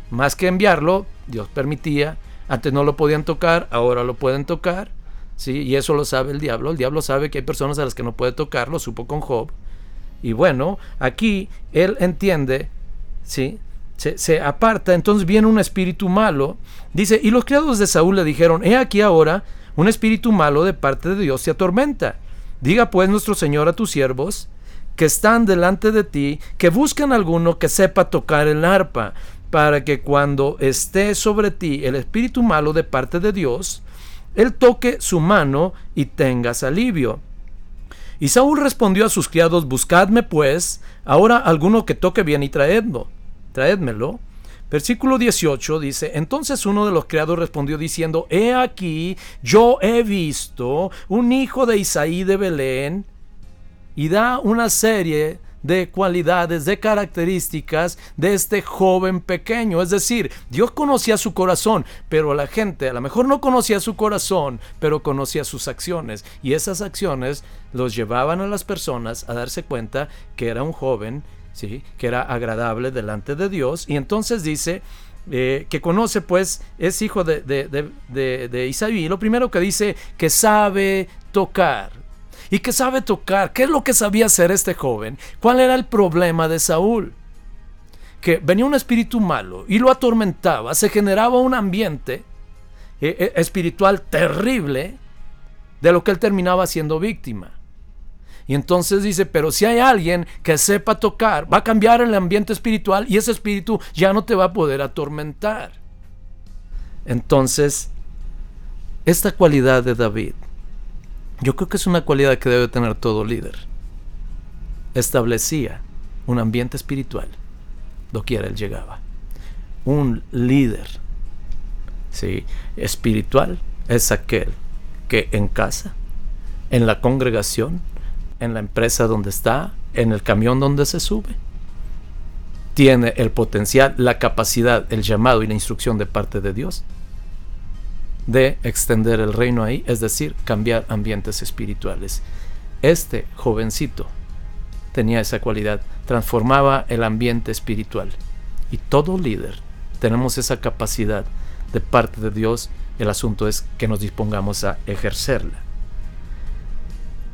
Más que enviarlo, Dios permitía. Antes no lo podían tocar, ahora lo pueden tocar. ¿sí? Y eso lo sabe el diablo. El diablo sabe que hay personas a las que no puede tocar, lo supo con Job. Y bueno, aquí él entiende, ¿sí? Se, se, aparta, entonces viene un espíritu malo. Dice, y los criados de Saúl le dijeron, he aquí ahora, un espíritu malo de parte de Dios se atormenta. Diga pues nuestro Señor a tus siervos, que están delante de ti, que buscan alguno que sepa tocar el arpa, para que cuando esté sobre ti el espíritu malo de parte de Dios, él toque su mano y tengas alivio. Y Saúl respondió a sus criados, Buscadme pues ahora alguno que toque bien y traedlo, traédmelo. Versículo 18 dice, entonces uno de los criados respondió diciendo, he aquí, yo he visto un hijo de Isaí de Belén, y da una serie de cualidades, de características de este joven pequeño. Es decir, Dios conocía su corazón, pero la gente a lo mejor no conocía su corazón, pero conocía sus acciones. Y esas acciones los llevaban a las personas a darse cuenta que era un joven ¿sí? que era agradable delante de Dios. Y entonces dice eh, que conoce, pues, es hijo de, de, Isaí. Lo primero que dice, que sabe tocar. Y que sabe tocar. ¿Qué es lo que sabía hacer este joven? ¿Cuál era el problema de Saúl? Que venía un espíritu malo y lo atormentaba, se generaba un ambiente eh, eh, espiritual terrible de lo que él terminaba siendo víctima. Y entonces dice, pero si hay alguien que sepa tocar, va a cambiar el ambiente espiritual y ese espíritu ya no te va a poder atormentar. Entonces, esta cualidad de David, yo creo que es una cualidad que debe tener todo líder. Establecía un ambiente espiritual, doquiera él llegaba. Un líder ¿sí? espiritual es aquel que en casa, en la congregación, en la empresa donde está, en el camión donde se sube. Tiene el potencial, la capacidad, el llamado y la instrucción de parte de Dios de extender el reino ahí, es decir, cambiar ambientes espirituales. Este jovencito tenía esa cualidad, transformaba el ambiente espiritual. Y todo líder tenemos esa capacidad de parte de Dios, el asunto es que nos dispongamos a ejercerla.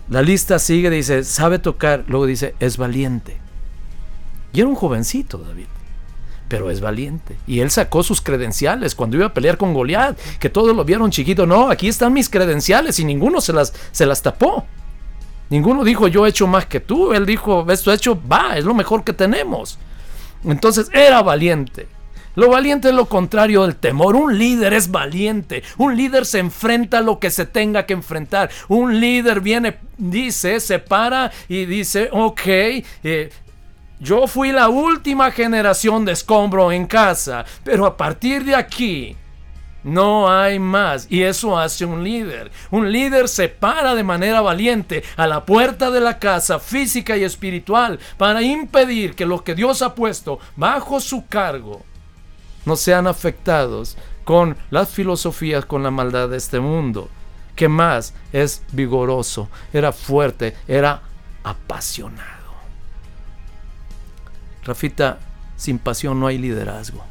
La lista sigue, dice, sabe tocar, luego dice, es valiente. Y era un jovencito David. pero es valiente. Y él sacó sus credenciales cuando iba a pelear con Goliat, que todos lo vieron chiquito. No, aquí están mis credenciales y ninguno se las, se las tapó. Ninguno dijo yo he hecho más que tú. Él dijo esto hecho va, es lo mejor que tenemos. Entonces era valiente. Lo valiente es lo contrario del temor. Un líder es valiente. Un líder se enfrenta a lo que se tenga que enfrentar. Un líder viene, dice, se para y dice, ok, eh, yo fui la última generación de escombro en casa, pero a partir de aquí no hay más. Y eso hace un líder. Un líder se para de manera valiente a la puerta de la casa física y espiritual para impedir que los que Dios ha puesto bajo su cargo no sean afectados con las filosofías, con la maldad de este mundo. Que más es vigoroso, era fuerte, era apasionado. Rafita, sin pasión no hay liderazgo.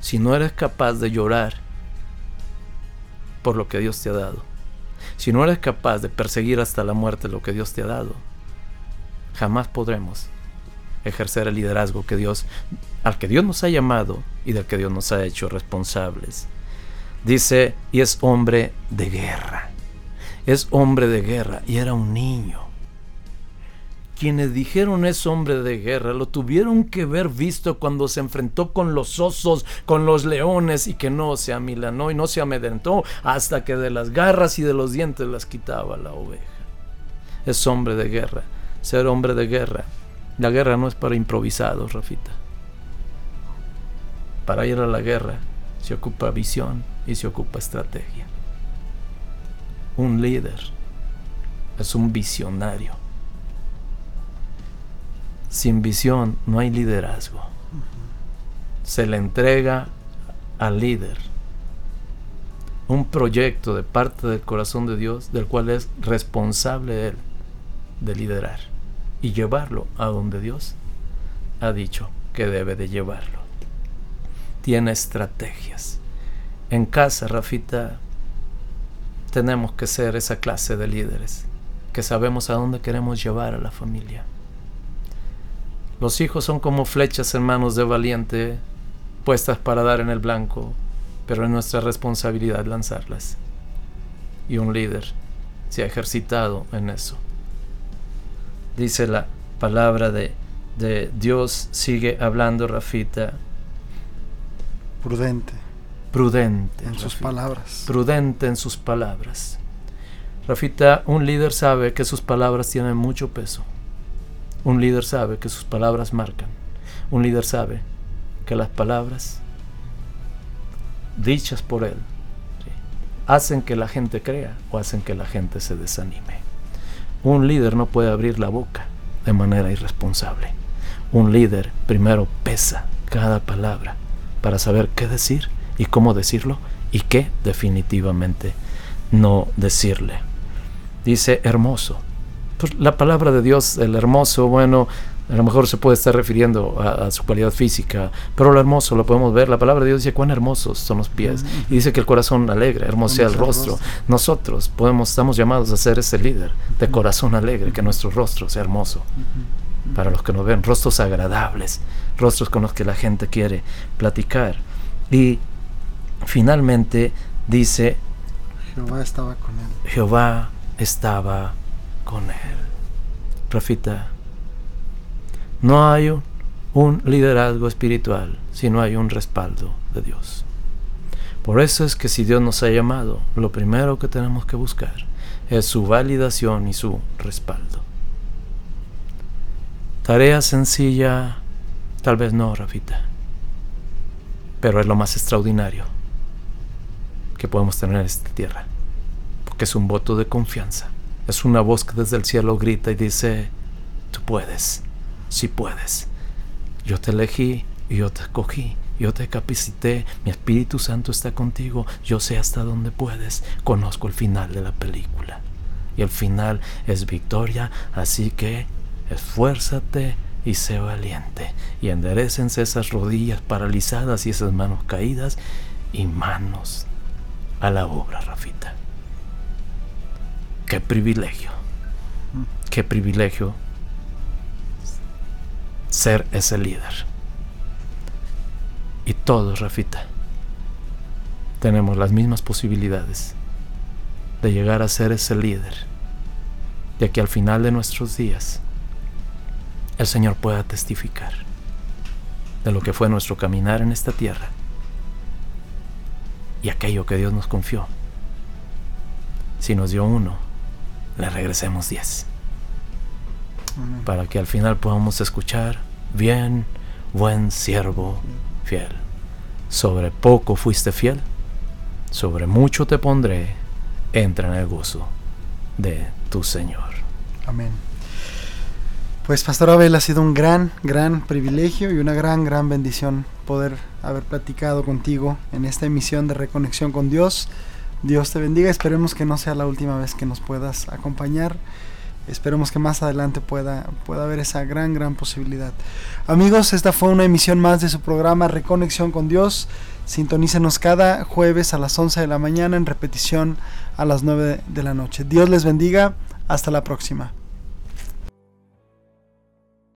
Si no eres capaz de llorar por lo que Dios te ha dado, si no eres capaz de perseguir hasta la muerte lo que Dios te ha dado, jamás podremos ejercer el liderazgo que Dios, al que Dios nos ha llamado y del que Dios nos ha hecho responsables. Dice, y es hombre de guerra. Es hombre de guerra y era un niño. Quienes dijeron es hombre de guerra lo tuvieron que ver visto cuando se enfrentó con los osos, con los leones y que no se amilanó y no se amedrentó hasta que de las garras y de los dientes las quitaba la oveja. Es hombre de guerra. Ser hombre de guerra la guerra no es para improvisados, Rafita. Para ir a la guerra se ocupa visión y se ocupa estrategia. Un líder es un visionario. Sin visión no hay liderazgo. Se le entrega al líder un proyecto de parte del corazón de Dios del cual es responsable él de liderar y llevarlo a donde Dios ha dicho que debe de llevarlo. Tiene estrategias. En casa, Rafita, tenemos que ser esa clase de líderes, que sabemos a dónde queremos llevar a la familia. Los hijos son como flechas en manos de valiente, puestas para dar en el blanco, pero es nuestra responsabilidad lanzarlas. Y un líder se ha ejercitado en eso dice la palabra de, Dios, sigue hablando Rafita. Prudente. Prudente. En sus palabras. Prudente en sus palabras. Rafita, un líder sabe que sus palabras tienen mucho peso. Un líder sabe que sus palabras marcan. Un líder sabe que las palabras dichas por él hacen que la gente crea o hacen que la gente se desanime. Un líder no puede abrir la boca de manera irresponsable. Un líder primero pesa cada palabra para saber qué decir y cómo decirlo y qué definitivamente no decirle. Dice hermoso. Pues la palabra de Dios, el hermoso, bueno, a lo mejor se puede estar refiriendo a, su cualidad física, pero lo hermoso lo podemos ver. La palabra de Dios dice cuán hermosos son los pies. Y dice que el corazón alegre, hermoso sea el rostro. Nosotros podemos, estamos llamados a ser ese líder de corazón alegre, que nuestro rostro sea hermoso. Para los que nos ven, rostros agradables, rostros con los que la gente quiere platicar. Y finalmente dice, Jehová estaba con él. Jehová estaba con él. Profita no hay un, liderazgo espiritual si no hay un respaldo de Dios. Por eso es que si Dios nos ha llamado, lo primero que tenemos que buscar es su validación y su respaldo. Tarea sencilla, tal vez no, Rafita, pero es lo más extraordinario que podemos tener en esta tierra, porque es un voto de confianza, es una voz que desde el cielo grita y dice, tú puedes si puedes. Yo te elegí y yo te escogí. Yo te capacité, mi Espíritu Santo está contigo, yo sé hasta dónde puedes, conozco el final de la película. Y el final es victoria, así que esfuérzate y sé valiente. Y enderecense esas rodillas paralizadas y esas manos caídas y manos a la obra, Rafita. Qué privilegio, qué privilegio ser ese líder. todos, Rafita, tenemos las mismas posibilidades de llegar a ser ese líder, de que al final de nuestros días el Señor pueda testificar de lo que fue nuestro caminar en esta tierra y aquello que Dios nos confió. Si nos dio uno, le regresemos diez. Para que al final podamos escuchar, bien, buen siervo fiel. Sobre poco fuiste fiel, sobre mucho te pondré, entra en el gozo de tu Señor. Amén. Pues Pastor Abel ha sido un gran, gran privilegio y una gran, gran bendición poder haber platicado contigo en esta emisión de Reconexión con Dios. Dios te bendiga, esperemos que no sea la última vez que nos puedas acompañar. Esperemos que más adelante pueda, pueda haber esa gran, gran posibilidad. Amigos, esta fue una emisión más de su programa Reconexión con Dios. Sintonícenos cada jueves a las 11 de la mañana en repetición a las 9 de la noche. Dios les bendiga. Hasta la próxima.